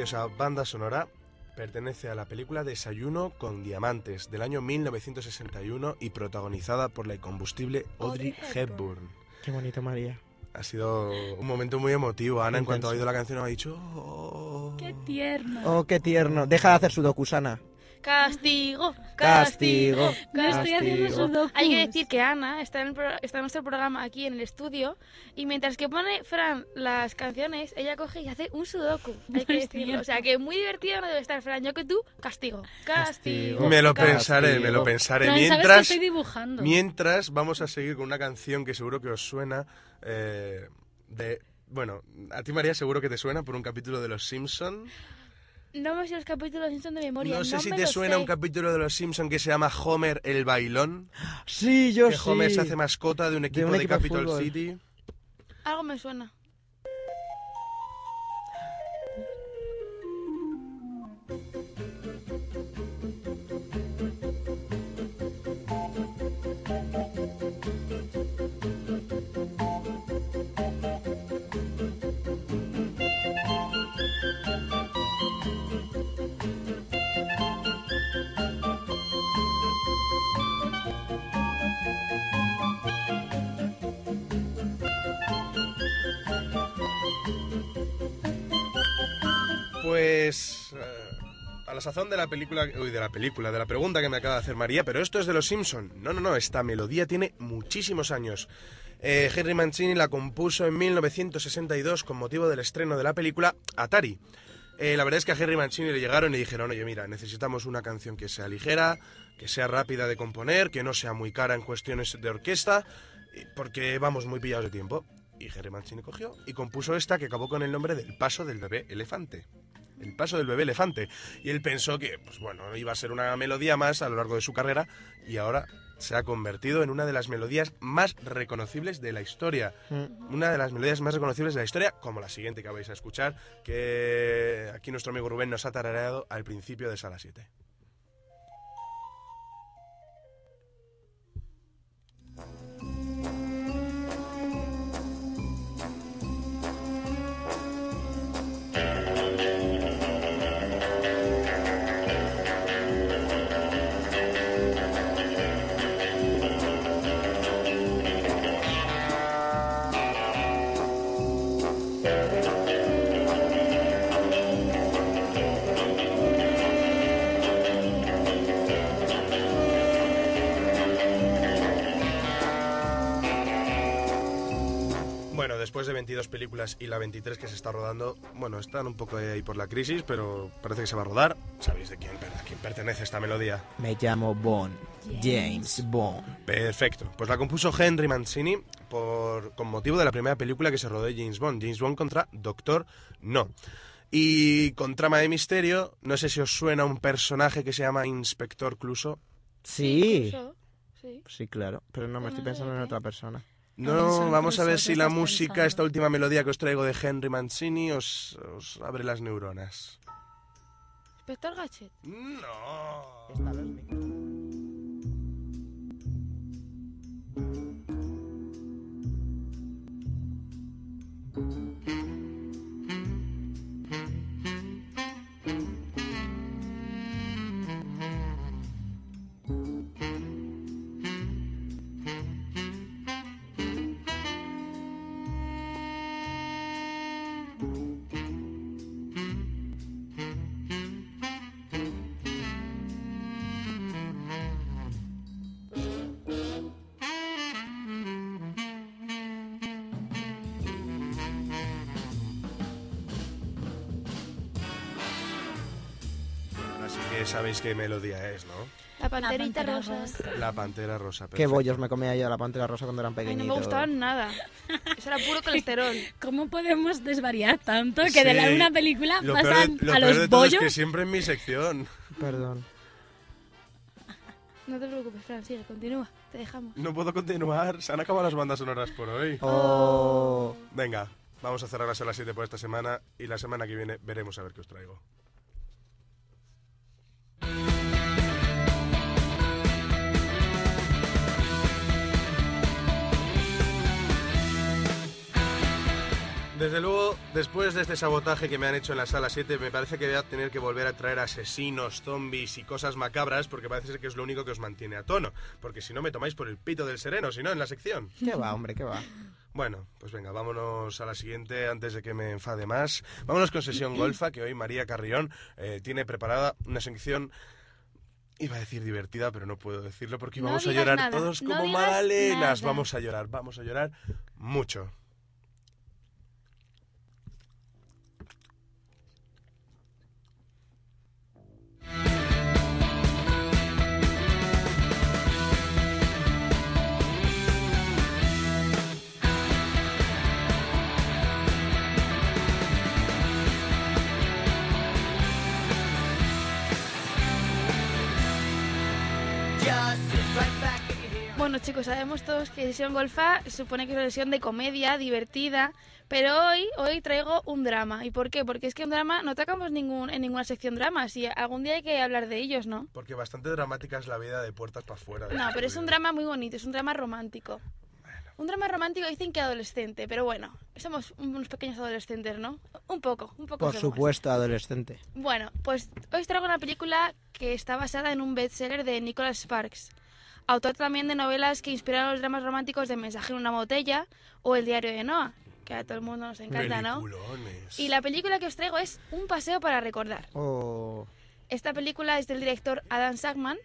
Preciosa banda sonora pertenece a la película Desayuno con Diamantes del año 1961 y protagonizada por la incombustible Audrey Hepburn. Qué bonito, María. Ha sido un momento muy emotivo. Ana, en cuanto ha oído la canción, ha dicho... "Oh". Qué tierno. Oh, qué tierno. Deja de hacer su docusana. Castigo, Castigo, castigo. No estoy haciendo Castigo. sudokus. Hay que decir que Ana está en, el pro- está en nuestro programa aquí en el estudio y mientras que pone Fran las canciones, ella coge y hace un sudoku. Hay que decirlo. O sea que muy divertido no debe estar Fran. Yo que tú, castigo. Castigo. Me lo Castigo. pensaré, me lo pensaré. Fran, ¿sabes que Mientras, estoy dibujando? mientras vamos a seguir con una canción que seguro que os suena eh, de... Bueno, a ti María seguro que te suena por un capítulo de Los Simpson. No me sé los capítulos de Simpson de memoria. No sé si me te suena sé. un capítulo de Los Simpson que se llama Homer el bailón. Sí, yo que sí. Homer se hace mascota de un equipo de, un equipo de Capitol fútbol. City. Algo me suena. Eh, a la sazón de la película, uy, de la película, de la pregunta que me acaba de hacer María, pero esto es de los Simpson. No, no, no, esta melodía tiene muchísimos años. Eh, Henry Mancini la compuso en 1962 con motivo del estreno de la película Atari. Eh, la verdad es que a Henry Mancini le llegaron y dijeron, oye, mira, necesitamos una canción que sea ligera, que sea rápida de componer, que no sea muy cara en cuestiones de orquesta, porque vamos muy pillados de tiempo. Y Henry Mancini cogió y compuso esta que acabó con el nombre del paso del bebé elefante. El paso del bebé elefante. Y él pensó que, pues bueno, iba a ser una melodía más a lo largo de su carrera y ahora se ha convertido en una de las melodías más reconocibles de la historia. Mm. Una de las melodías más reconocibles de la historia, como la siguiente que vais a escuchar, que aquí nuestro amigo Rubén nos ha tarareado al principio de Sala 7. Después de 22 películas y la 23 que se está rodando, bueno, están un poco ahí por la crisis, pero parece que se va a rodar. ¿Sabéis de quién, a quién pertenece esta melodía? Me llamo Bond. James Bond. Perfecto. Pues la compuso Henry Mancini por, con motivo de la primera película que se rodó de James Bond, James Bond contra Doctor No. Y con trama de misterio, no sé si os suena un personaje que se llama Inspector Cluso. Sí. Sí, claro. Pero no me estoy pensando en otra persona. No, vamos a ver si la música, esta última melodía que os traigo de Henry Mancini, os, os abre las neuronas. Inspector Gadget. No. Sabéis qué melodía es, ¿no? La panterita Pantera rosa. rosa. La pantera rosa. Qué perfecto. bollos me comía yo la pantera rosa cuando eran Ay, no pequeñitos. me gustaban nada. Eso era puro colesterol. ¿Cómo podemos desvariar tanto que de la Sí. una película Lo peor de- pasan lo a peor los de todo es bollos? que siempre en mi sección. Perdón. No te preocupes, Fran, sigue, continúa. Te dejamos. No puedo continuar. Se han acabado las bandas sonoras por hoy. Oh. Venga, vamos a cerrar las las 7 por esta semana y la semana que viene veremos a ver qué os traigo. Desde luego, después de este sabotaje que me han hecho en la sala 7, me parece que voy a tener que volver a traer asesinos, zombies y cosas macabras, porque parece ser que es lo único que os mantiene a tono. Porque si no, me tomáis por el pito del sereno, si no, en la sección. ¿Qué va, hombre? ¿Qué va? Bueno, pues venga, vámonos a la siguiente antes de que me enfade más. Vámonos con Sesión Golfa, que hoy María Carrión eh, tiene preparada una sección... Iba a decir divertida, pero no puedo decirlo porque No vamos a llorar nada, todos no como magdalenas. Vamos a llorar, vamos a llorar mucho. Bueno, chicos, sabemos todos que Sesión Golfa se supone que es una sesión de comedia, divertida, pero hoy, hoy traigo un drama. ¿Y por qué? Porque es que un drama no tocamos ningún, en ninguna sección drama. Si algún día hay que hablar de ellos, ¿no? Porque bastante dramática es la vida de puertas para afuera. No, este pero es un drama muy bonito, es un drama romántico. Un drama romántico dicen que adolescente, pero bueno, somos unos pequeños adolescentes, ¿no? Un poco, un poco Por somos. supuesto, adolescente. Bueno, pues hoy traigo una película que está basada en un bestseller de Nicholas Sparks, autor también de novelas que inspiraron los dramas románticos de Mensaje en una botella o El diario de Noah, que a todo el mundo nos encanta, ¿no? Y la película que os traigo es Un paseo para recordar. Oh. Esta película es del director Adam Sackman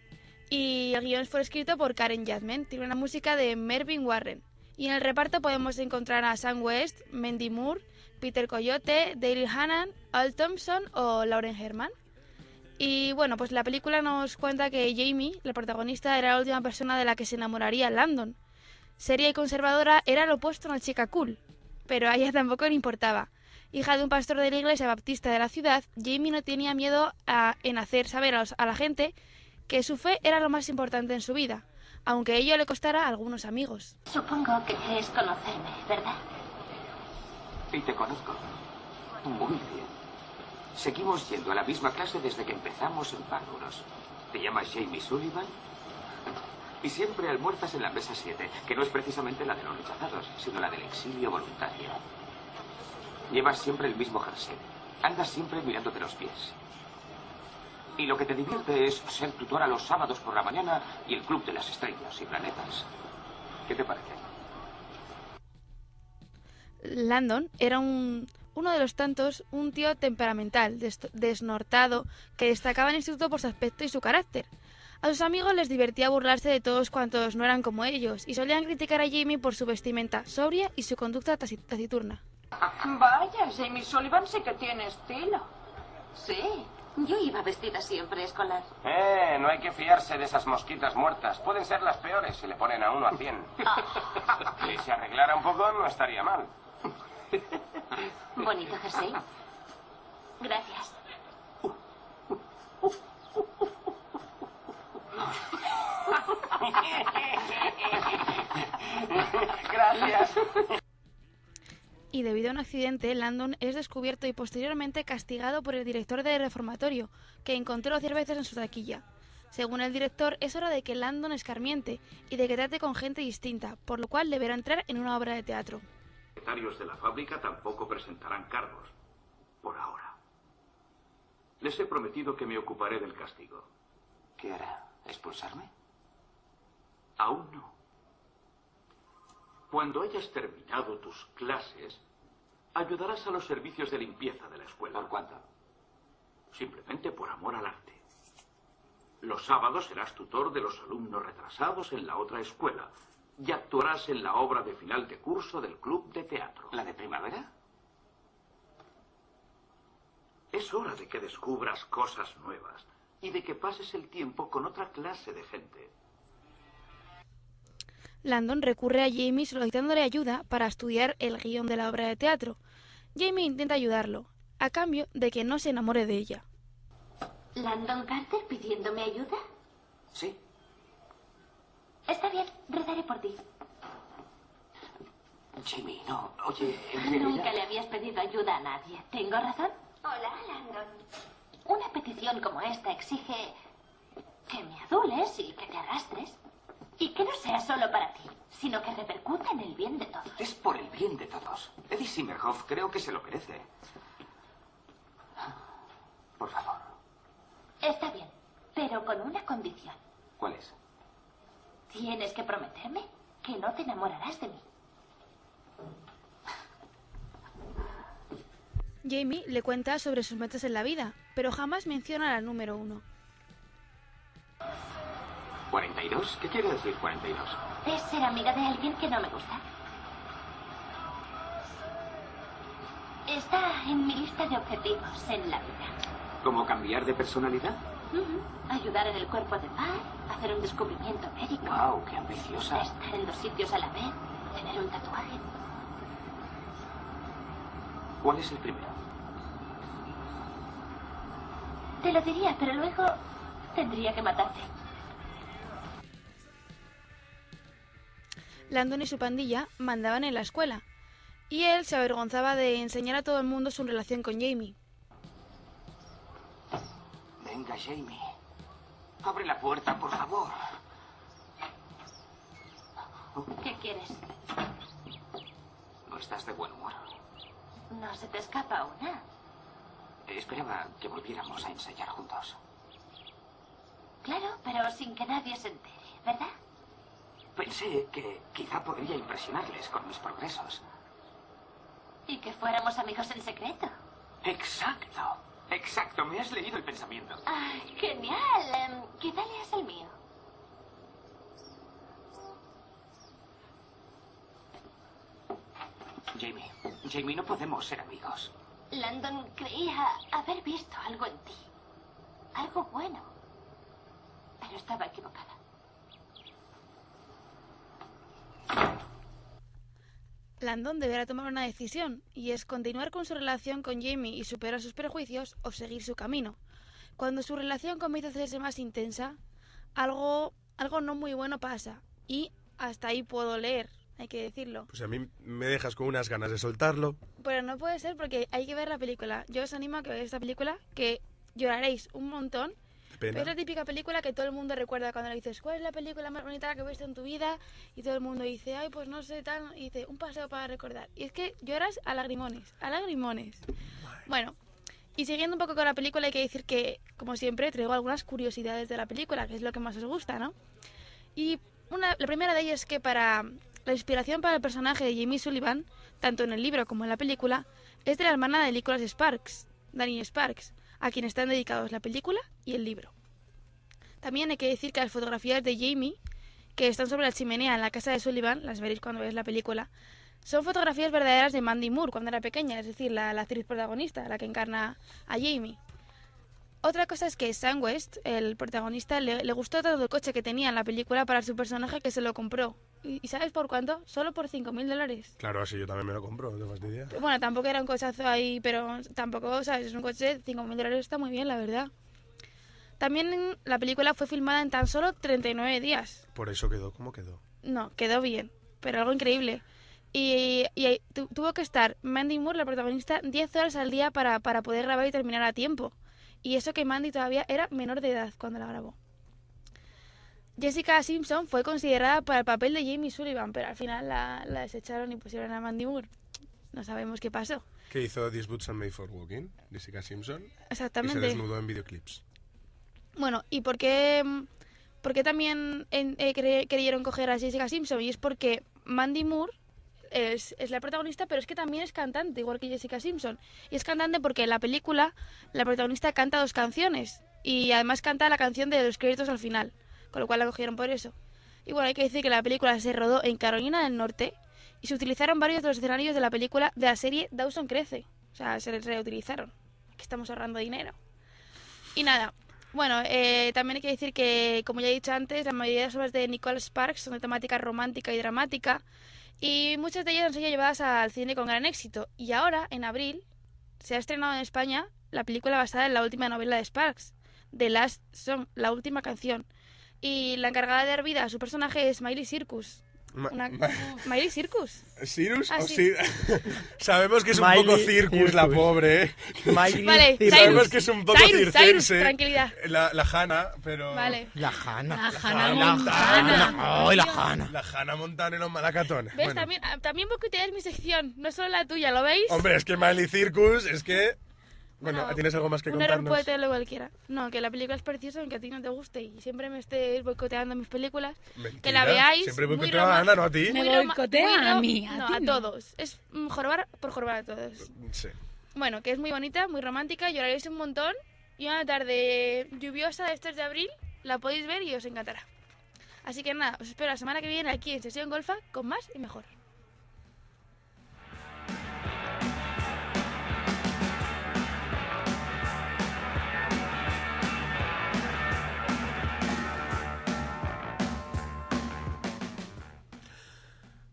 y el guion fue escrito por Karen Jadman. Tiene una música de Mervyn Warren. Y en el reparto podemos encontrar a Sam West, Mandy Moore, Peter Coyote, Dale Hannan, Al Thompson o Lauren Herman. Y bueno, pues la película nos cuenta que Jamie, la protagonista, era la última persona de la que se enamoraría Landon. Seria y conservadora era lo opuesto a una chica cool, pero a ella tampoco le importaba. Hija de un pastor de la iglesia baptista de la ciudad, Jamie no tenía miedo a- en hacer saber a, los- a la gente que su fe era lo más importante en su vida, aunque ello le costara a algunos amigos. Supongo que crees conocerme, ¿verdad? Y te conozco. Muy bien. Seguimos yendo a la misma clase desde que empezamos en Párvulos. ¿Te llamas Jamie Sullivan? Y siempre almuerzas en la mesa 7, que no es precisamente la de los rechazados, sino la del exilio voluntario. Llevas siempre el mismo jersey. Andas siempre mirándote los pies. Y lo que te divierte es ser tutora los sábados por la mañana y el club de las estrellas y planetas. ¿Qué te parece? Landon era un, uno de los tantos, un tío temperamental, des- desnortado, que destacaba en el instituto por su aspecto y su carácter. A sus amigos les divertía burlarse de todos cuantos no eran como ellos, y solían criticar a Jamie por su vestimenta sobria y su conducta taci- taciturna. Vaya, Jamie Sullivan sí que tiene estilo. Sí, yo iba vestida siempre escolar. Eh, no hay que fiarse de esas mosquitas muertas. Pueden ser las peores si le ponen a uno a 100. Si se arreglara un poco, no estaría mal. Bonito jersey. Gracias. Gracias. Y debido a un accidente, Landon es descubierto y posteriormente castigado por el director del reformatorio, que encontró cervezas en su taquilla. Según el director, es hora de que Landon escarmiente y de que trate con gente distinta, por lo cual deberá entrar en una obra de teatro. Los secretarios de la fábrica tampoco presentarán cargos. Por ahora. Les he prometido que me ocuparé del castigo. ¿Qué hará? ¿Expulsarme? Aún no. Cuando hayas terminado tus clases, ayudarás a los servicios de limpieza de la escuela. ¿Por cuánto? Simplemente por amor al arte. Los sábados serás tutor de los alumnos retrasados en la otra escuela y actuarás en la obra de final de curso del club de teatro. ¿La de primavera? Es hora de que descubras cosas nuevas y de que pases el tiempo con otra clase de gente. Landon recurre a Jamie solicitándole ayuda para estudiar el guion de la obra de teatro. Jamie intenta ayudarlo, a cambio de que no se enamore de ella. ¿Landon Carter pidiéndome ayuda? Sí. Está bien, rezaré por ti. Jimmy, no. Oye, Nunca le habías pedido ayuda a nadie. ¿Tengo razón? Hola, Landon. Una petición como esta exige que me adules y que te arrastres. Y que no sea solo para ti, sino que repercute en el bien de todos. Es por el bien de todos. Eddie Simmerhoff creo que se lo merece. Por favor, Está bien, pero con una condición. ¿cuál es? Tienes que prometerme que no te enamorarás de mí. Jamie le cuenta sobre sus metas en la vida, pero jamás menciona la número uno. ¿42? ¿Qué quiere decir 42? Es ser amiga de alguien que no me gusta. Está en mi lista de objetivos en la vida. ¿Cómo cambiar de personalidad? Ayudar en el cuerpo de paz, hacer un descubrimiento médico. ¡Wow! ¡Qué ambiciosa! Estar en dos sitios a la vez, tener un tatuaje. ¿Cuál es el primero? Te lo diría, pero luego tendría que matarte. Landon y su pandilla mandaban en la escuela, y él se avergonzaba de enseñar a todo el mundo su relación con Jamie. Venga, Jamie. Abre la puerta, por favor. ¿Qué quieres? No estás de buen humor. No se te escapa una. Esperaba que volviéramos a ensayar juntos. Claro, pero sin que nadie se entere, ¿verdad? Pensé que quizá podría impresionarles con mis progresos. Y que fuéramos amigos en secreto. Exacto. Exacto. Me has leído el pensamiento. ¡Ay, genial! Em, quizá leas el mío. Jamie. Jamie, no podemos ser amigos. Landon creía haber visto algo en ti. Algo bueno. Pero estaba equivocada. Landon deberá tomar una decisión, y es continuar con su relación con Jamie y superar sus prejuicios o seguir su camino. Cuando su relación comienza a hacerse más intensa, algo, algo no muy bueno pasa, y hasta ahí puedo leer, hay que decirlo. Pues a mí me dejas con unas ganas de soltarlo. Pero no puede ser porque hay que ver la película. Yo os animo a que veáis esta película, que lloraréis un montón. Pena. Es la típica película que todo el mundo recuerda cuando le dices, ¿cuál es la película más bonita que has visto en tu vida? Y todo el mundo dice, ay, pues no sé, tal. Y dice, un paseo para recordar. Y es que lloras a lagrimones, a lagrimones. Bueno, y siguiendo un poco con la película, hay que decir que, como siempre, traigo algunas curiosidades de la película, que es lo que más os gusta, ¿no? Y una, la primera de ellas es que para la inspiración para el personaje de Jamie Sullivan, tanto en el libro como en la película, es de la hermana de Nicholas Sparks, Danny Sparks, a quien están dedicados la película y el libro. También hay que decir que las fotografías de Jamie, que están sobre la chimenea en la casa de Sullivan, las veréis cuando veáis la película, son fotografías verdaderas de Mandy Moore cuando era pequeña, es decir, la, actriz protagonista, la que encarna a Jamie. Otra cosa es que Sam West, el protagonista, le, le gustó tanto el coche que tenía en la película para su personaje que se lo compró ¿Y y sabes por cuánto? Solo por 5.000 dólares. Claro, así yo también me lo compro, no te fastidia. Bueno, tampoco era un cochazo ahí, pero tampoco, ¿sabes? Es un coche, 5.000 dólares está muy bien, la verdad. También la película fue filmada en tan solo 39 días. Por eso quedó como quedó. No, quedó bien, pero algo increíble. Y, y tu- tuvo que estar Mandy Moore, la protagonista, 10 horas al día para, para poder grabar y terminar a tiempo. Y eso que Mandy todavía era menor de edad cuando la grabó. Jessica Simpson fue considerada para el papel de Jamie Sullivan, pero al final la, la desecharon y pusieron a Mandy Moore. No sabemos qué pasó. ¿Qué hizo These Boots Are Made for Walking? Jessica Simpson. Y Exactamente. se desnudó en videoclips. Bueno, ¿y por qué, por qué también en- eh, cre- creyeron coger a Jessica Simpson? Y es porque Mandy Moore es, es la protagonista, pero es que también es cantante, igual que Jessica Simpson. Y es cantante porque en la película la protagonista canta dos canciones. Y además canta la canción de los créditos al final. Con lo cual la cogieron por eso. Y bueno, hay que decir que la película se rodó en Carolina del Norte. Y se utilizaron varios de los escenarios de la película de la serie Dawson Crece. O sea, se reutilizaron. Aquí estamos ahorrando dinero. Y nada, bueno, eh, también hay que decir que, como ya he dicho antes, la mayoría de las obras de Nicole Sparks son de temática romántica y dramática, y muchas de ellas han sido llevadas al cine con gran éxito. Y ahora, en abril, se ha estrenado en España la película basada en la última novela de Sparks, The Last Song, la última canción. Y la encargada de dar vida a su personaje es Miley Circus. Ma- Una- ma- Miley Circus. ¿Cyrus? Ah, o sí. sí. Sabemos que es un Miley poco circus, la Circus. pobre, ¿eh? Miley Vale, Circus. Sabemos Cyrus. que es un poco Cyrus, Cyrus, circense. tranquilidad. La, la Hanna, pero... Vale. La Hanna. La Hannah Hannah Montana. Montana. Ay, la Hanna. La Hanna Montana y los malacatones. ¿Ves? Bueno. También, ah, también boicoteáis mi sección, no solo la tuya, ¿lo veis? Hombre, es que Miley Circus, es que... Bueno, No, ¿tienes algo más que Un error contarnos? puede tenerlo cualquiera. No, que la película es preciosa aunque a ti no te guste y siempre me estés boicoteando mis películas. Mentira, Que la veáis. Siempre boicoteo a Ana, no a ti. Me boicotea a mí, a no, ti a no. todos. Es jorobar por jorobar a todos. Sí. Bueno, que es muy bonita, muy romántica, lloraréis un montón. Y una tarde lluviosa de estos de abril la podéis ver y os encantará. Así que nada, os espero la semana que viene aquí en Sesión Golfa con más y mejor.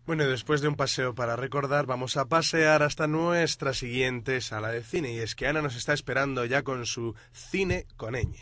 Bueno, después de un paseo para recordar, vamos a pasear hasta nuestra siguiente sala de cine. Y es que Ana nos está esperando ya con su cine con ñ.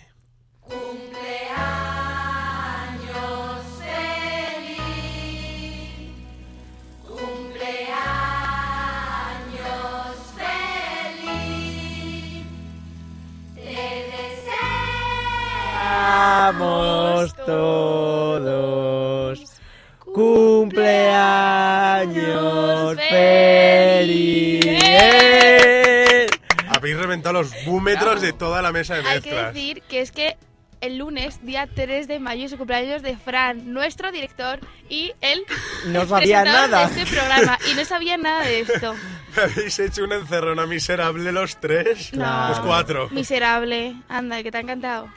La mesa de Hay que mezclas. decir que es que el lunes, día 3 de mayo, es el cumpleaños de Fran, nuestro director, y él No sabía nada. de este programa. Y no sabía nada de esto. Me habéis hecho una encerrona miserable los tres. No. Los cuatro. Miserable. Anda, que te ha encantado.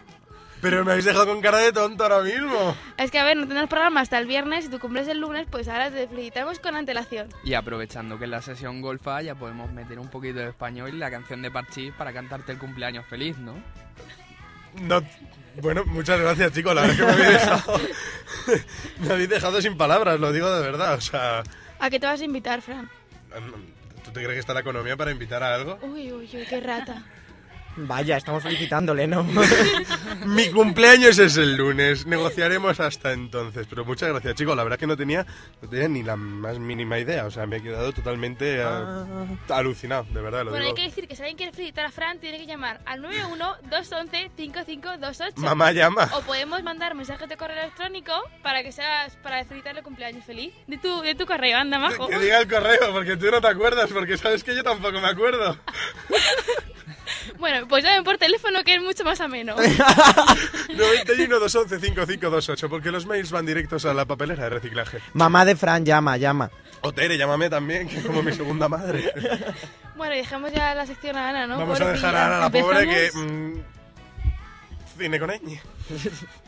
Pero me habéis dejado con cara de tonto ahora mismo. Es que, a ver, no tenemos programa hasta el viernes y tu cumples el lunes, pues ahora te felicitamos con antelación. Y aprovechando que en la sesión golfa ya podemos meter un poquito de español y la canción de Parchís para cantarte el cumpleaños feliz, ¿no? No, bueno, muchas gracias, chicos. La verdad es que me habéis dejado, me habéis dejado sin palabras, lo digo de verdad. O sea, ¿A qué te vas a invitar, Fran? ¿tú te crees que está la economía para invitar a algo? Uy, uy, uy, qué rata. Vaya, estamos felicitándole, ¿no? Mi cumpleaños es el lunes, negociaremos hasta entonces. Pero muchas gracias, chicos. La verdad es que no tenía, no tenía ni la más mínima idea. O sea, me he quedado totalmente eh, alucinado, de verdad, lo Bueno, hay digo. que decir que si alguien quiere felicitar a Fran, tiene que llamar al 91-211-5528. Mamá llama. O podemos mandar mensajes de correo electrónico para que seas para felicitarle cumpleaños feliz. De tu, de tu correo, anda, majo. Que diga el correo, porque tú no te acuerdas, porque sabes que yo tampoco me acuerdo. Bueno, pues llamen por teléfono que es mucho más ameno. 91 211 5528, porque los mails van directos a la papelera de reciclaje. Mamá de Fran, llama, llama. O Tere, llámame también, que es como mi segunda madre. bueno, y dejamos ya la sección a Ana, ¿no? Vamos a dejar a Ana, la pobre, que... ¿Empezamos? mm, cine con ñ.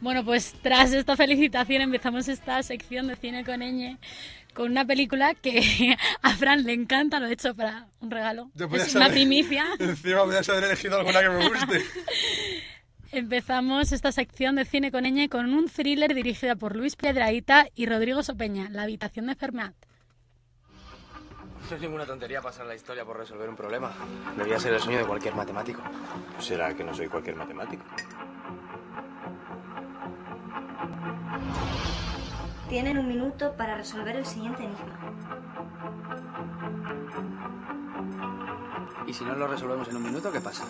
Bueno, pues tras esta felicitación empezamos esta sección de cine con ñ con una película que a Fran le encanta, lo he hecho para un regalo. Yo podía Es una saber- primicia. Encima voy a saber elegido alguna que me guste. Empezamos esta sección de cine con ñ con un thriller dirigida por Luis Piedraíta y Rodrigo Sopeña, La habitación de Fermat. No es ninguna tontería pasar la historia por resolver un problema. Debería ser el sueño de cualquier matemático. ¿Será que no soy cualquier matemático? Tienen un minuto para resolver el siguiente enigma. ¿Y si no lo resolvemos en un minuto, qué pasa?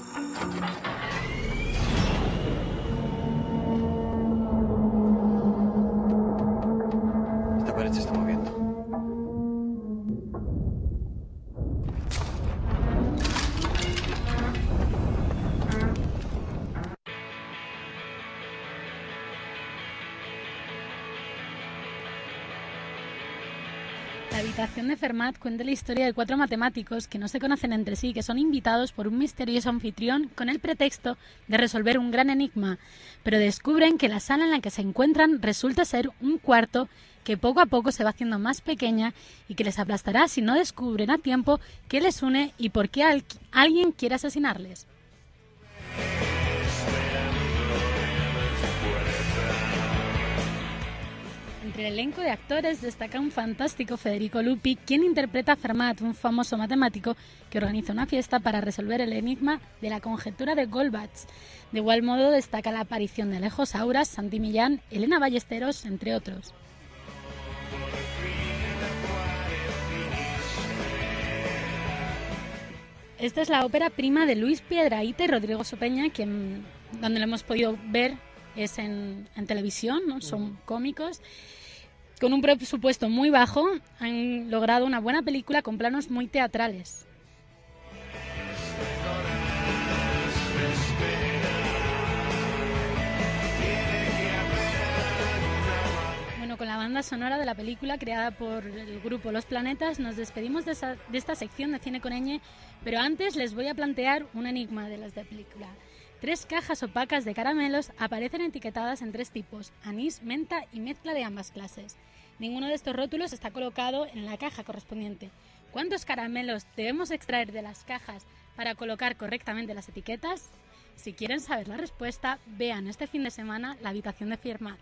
Habitación de Fermat cuenta la historia de cuatro matemáticos que no se conocen entre sí, que son invitados por un misterioso anfitrión con el pretexto de resolver un gran enigma, pero descubren que la sala en la que se encuentran resulta ser un cuarto que poco a poco se va haciendo más pequeña y que les aplastará si no descubren a tiempo qué les une y por qué al- alguien quiere asesinarles. El elenco de actores destaca un fantástico Federico Lupi, quien interpreta a Fermat, un famoso matemático que organiza una fiesta para resolver el enigma de la conjetura de Goldbach. De igual modo destaca la aparición de Alejo Sauras, Santi Millán, Elena Ballesteros, entre otros. Esta es la ópera prima de Luis Piedraíta y Rodrigo Sopeña, quien, donde lo hemos podido ver es en, en televisión, ¿no? son cómicos. Con un presupuesto muy bajo han logrado una buena película con planos muy teatrales. Bueno, con la banda sonora de la película creada por el grupo Los Planetas nos despedimos de, esta sección de Cine con Ñ, pero antes les voy a plantear un enigma de las de película. Tres cajas opacas de caramelos aparecen etiquetadas en tres tipos, anís, menta y mezcla de ambas clases. Ninguno de estos rótulos está colocado en la caja correspondiente. ¿Cuántos caramelos debemos extraer de las cajas para colocar correctamente las etiquetas? Si quieren saber la respuesta, vean este fin de semana la habitación de Firmat.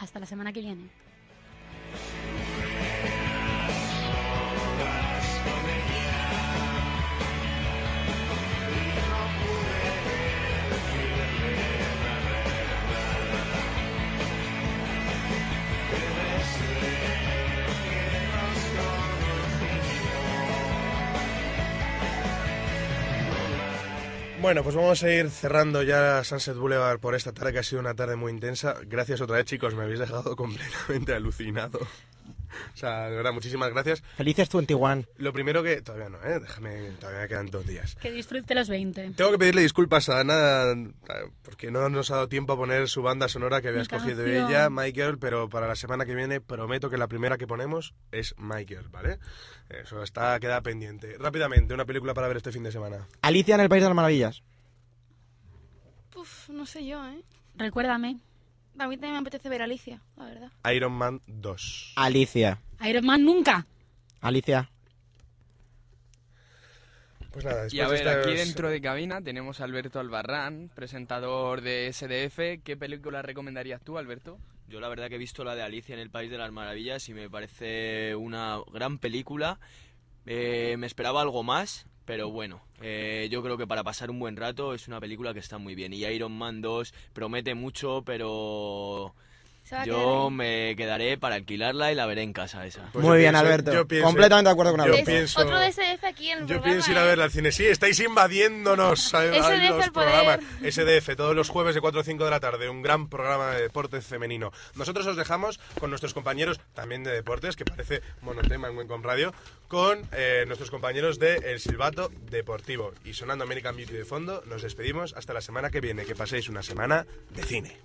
Hasta la semana que viene. Bueno, pues vamos a ir cerrando ya Sunset Boulevard por esta tarde que ha sido una tarde muy intensa. Gracias otra vez, chicos, me habéis dejado completamente alucinado. O sea, de verdad, muchísimas gracias. Felices 21. Lo primero que... Todavía no, ¿eh? Déjame, todavía me quedan dos días. Que disfrute los 20. Tengo que pedirle disculpas a Ana porque no nos ha dado tiempo a poner su banda sonora que había escogido ella, Michael, pero para la semana que viene prometo que la primera que ponemos es Michael, ¿vale? Eso está queda pendiente. Rápidamente, una película para ver este fin de semana. Alicia en el País de las Maravillas. Uf, no sé yo, ¿eh? Recuérdame. A mí también me apetece ver Alicia, la verdad. Iron Man 2. Alicia. Iron Man nunca. Alicia. Pues nada, Y a ver, de aquí dentro de cabina tenemos a Alberto Albarrán, presentador de SDF. ¿Qué película recomendarías tú, Alberto? Yo la verdad que he visto la de Alicia en el País de las Maravillas y me parece una gran película. Eh, me esperaba algo más, pero bueno, eh, yo creo que para pasar un buen rato es una película que está muy bien. Y Iron Man 2 promete mucho, pero Yo me quedaré para alquilarla y la veré en casa esa. Pues Muy yo bien, pienso- Alberto. yo pienso- Completamente de acuerdo con yo Alberto. pienso- Otro DSF aquí en el Yo programa, pienso ir a ¿eh? verla al cine. Sí, estáis invadiéndonos a, a SDF los al poder. programas. SDF, todos los jueves de 4 a 5 de la tarde. Un gran programa de deporte femenino. Nosotros os dejamos con nuestros compañeros también de deportes, que parece monotema en Wencom Radio, con eh, nuestros compañeros de El Silbato Deportivo. Y sonando American Beauty de fondo, nos despedimos hasta la semana que viene. Que paséis una semana de cine.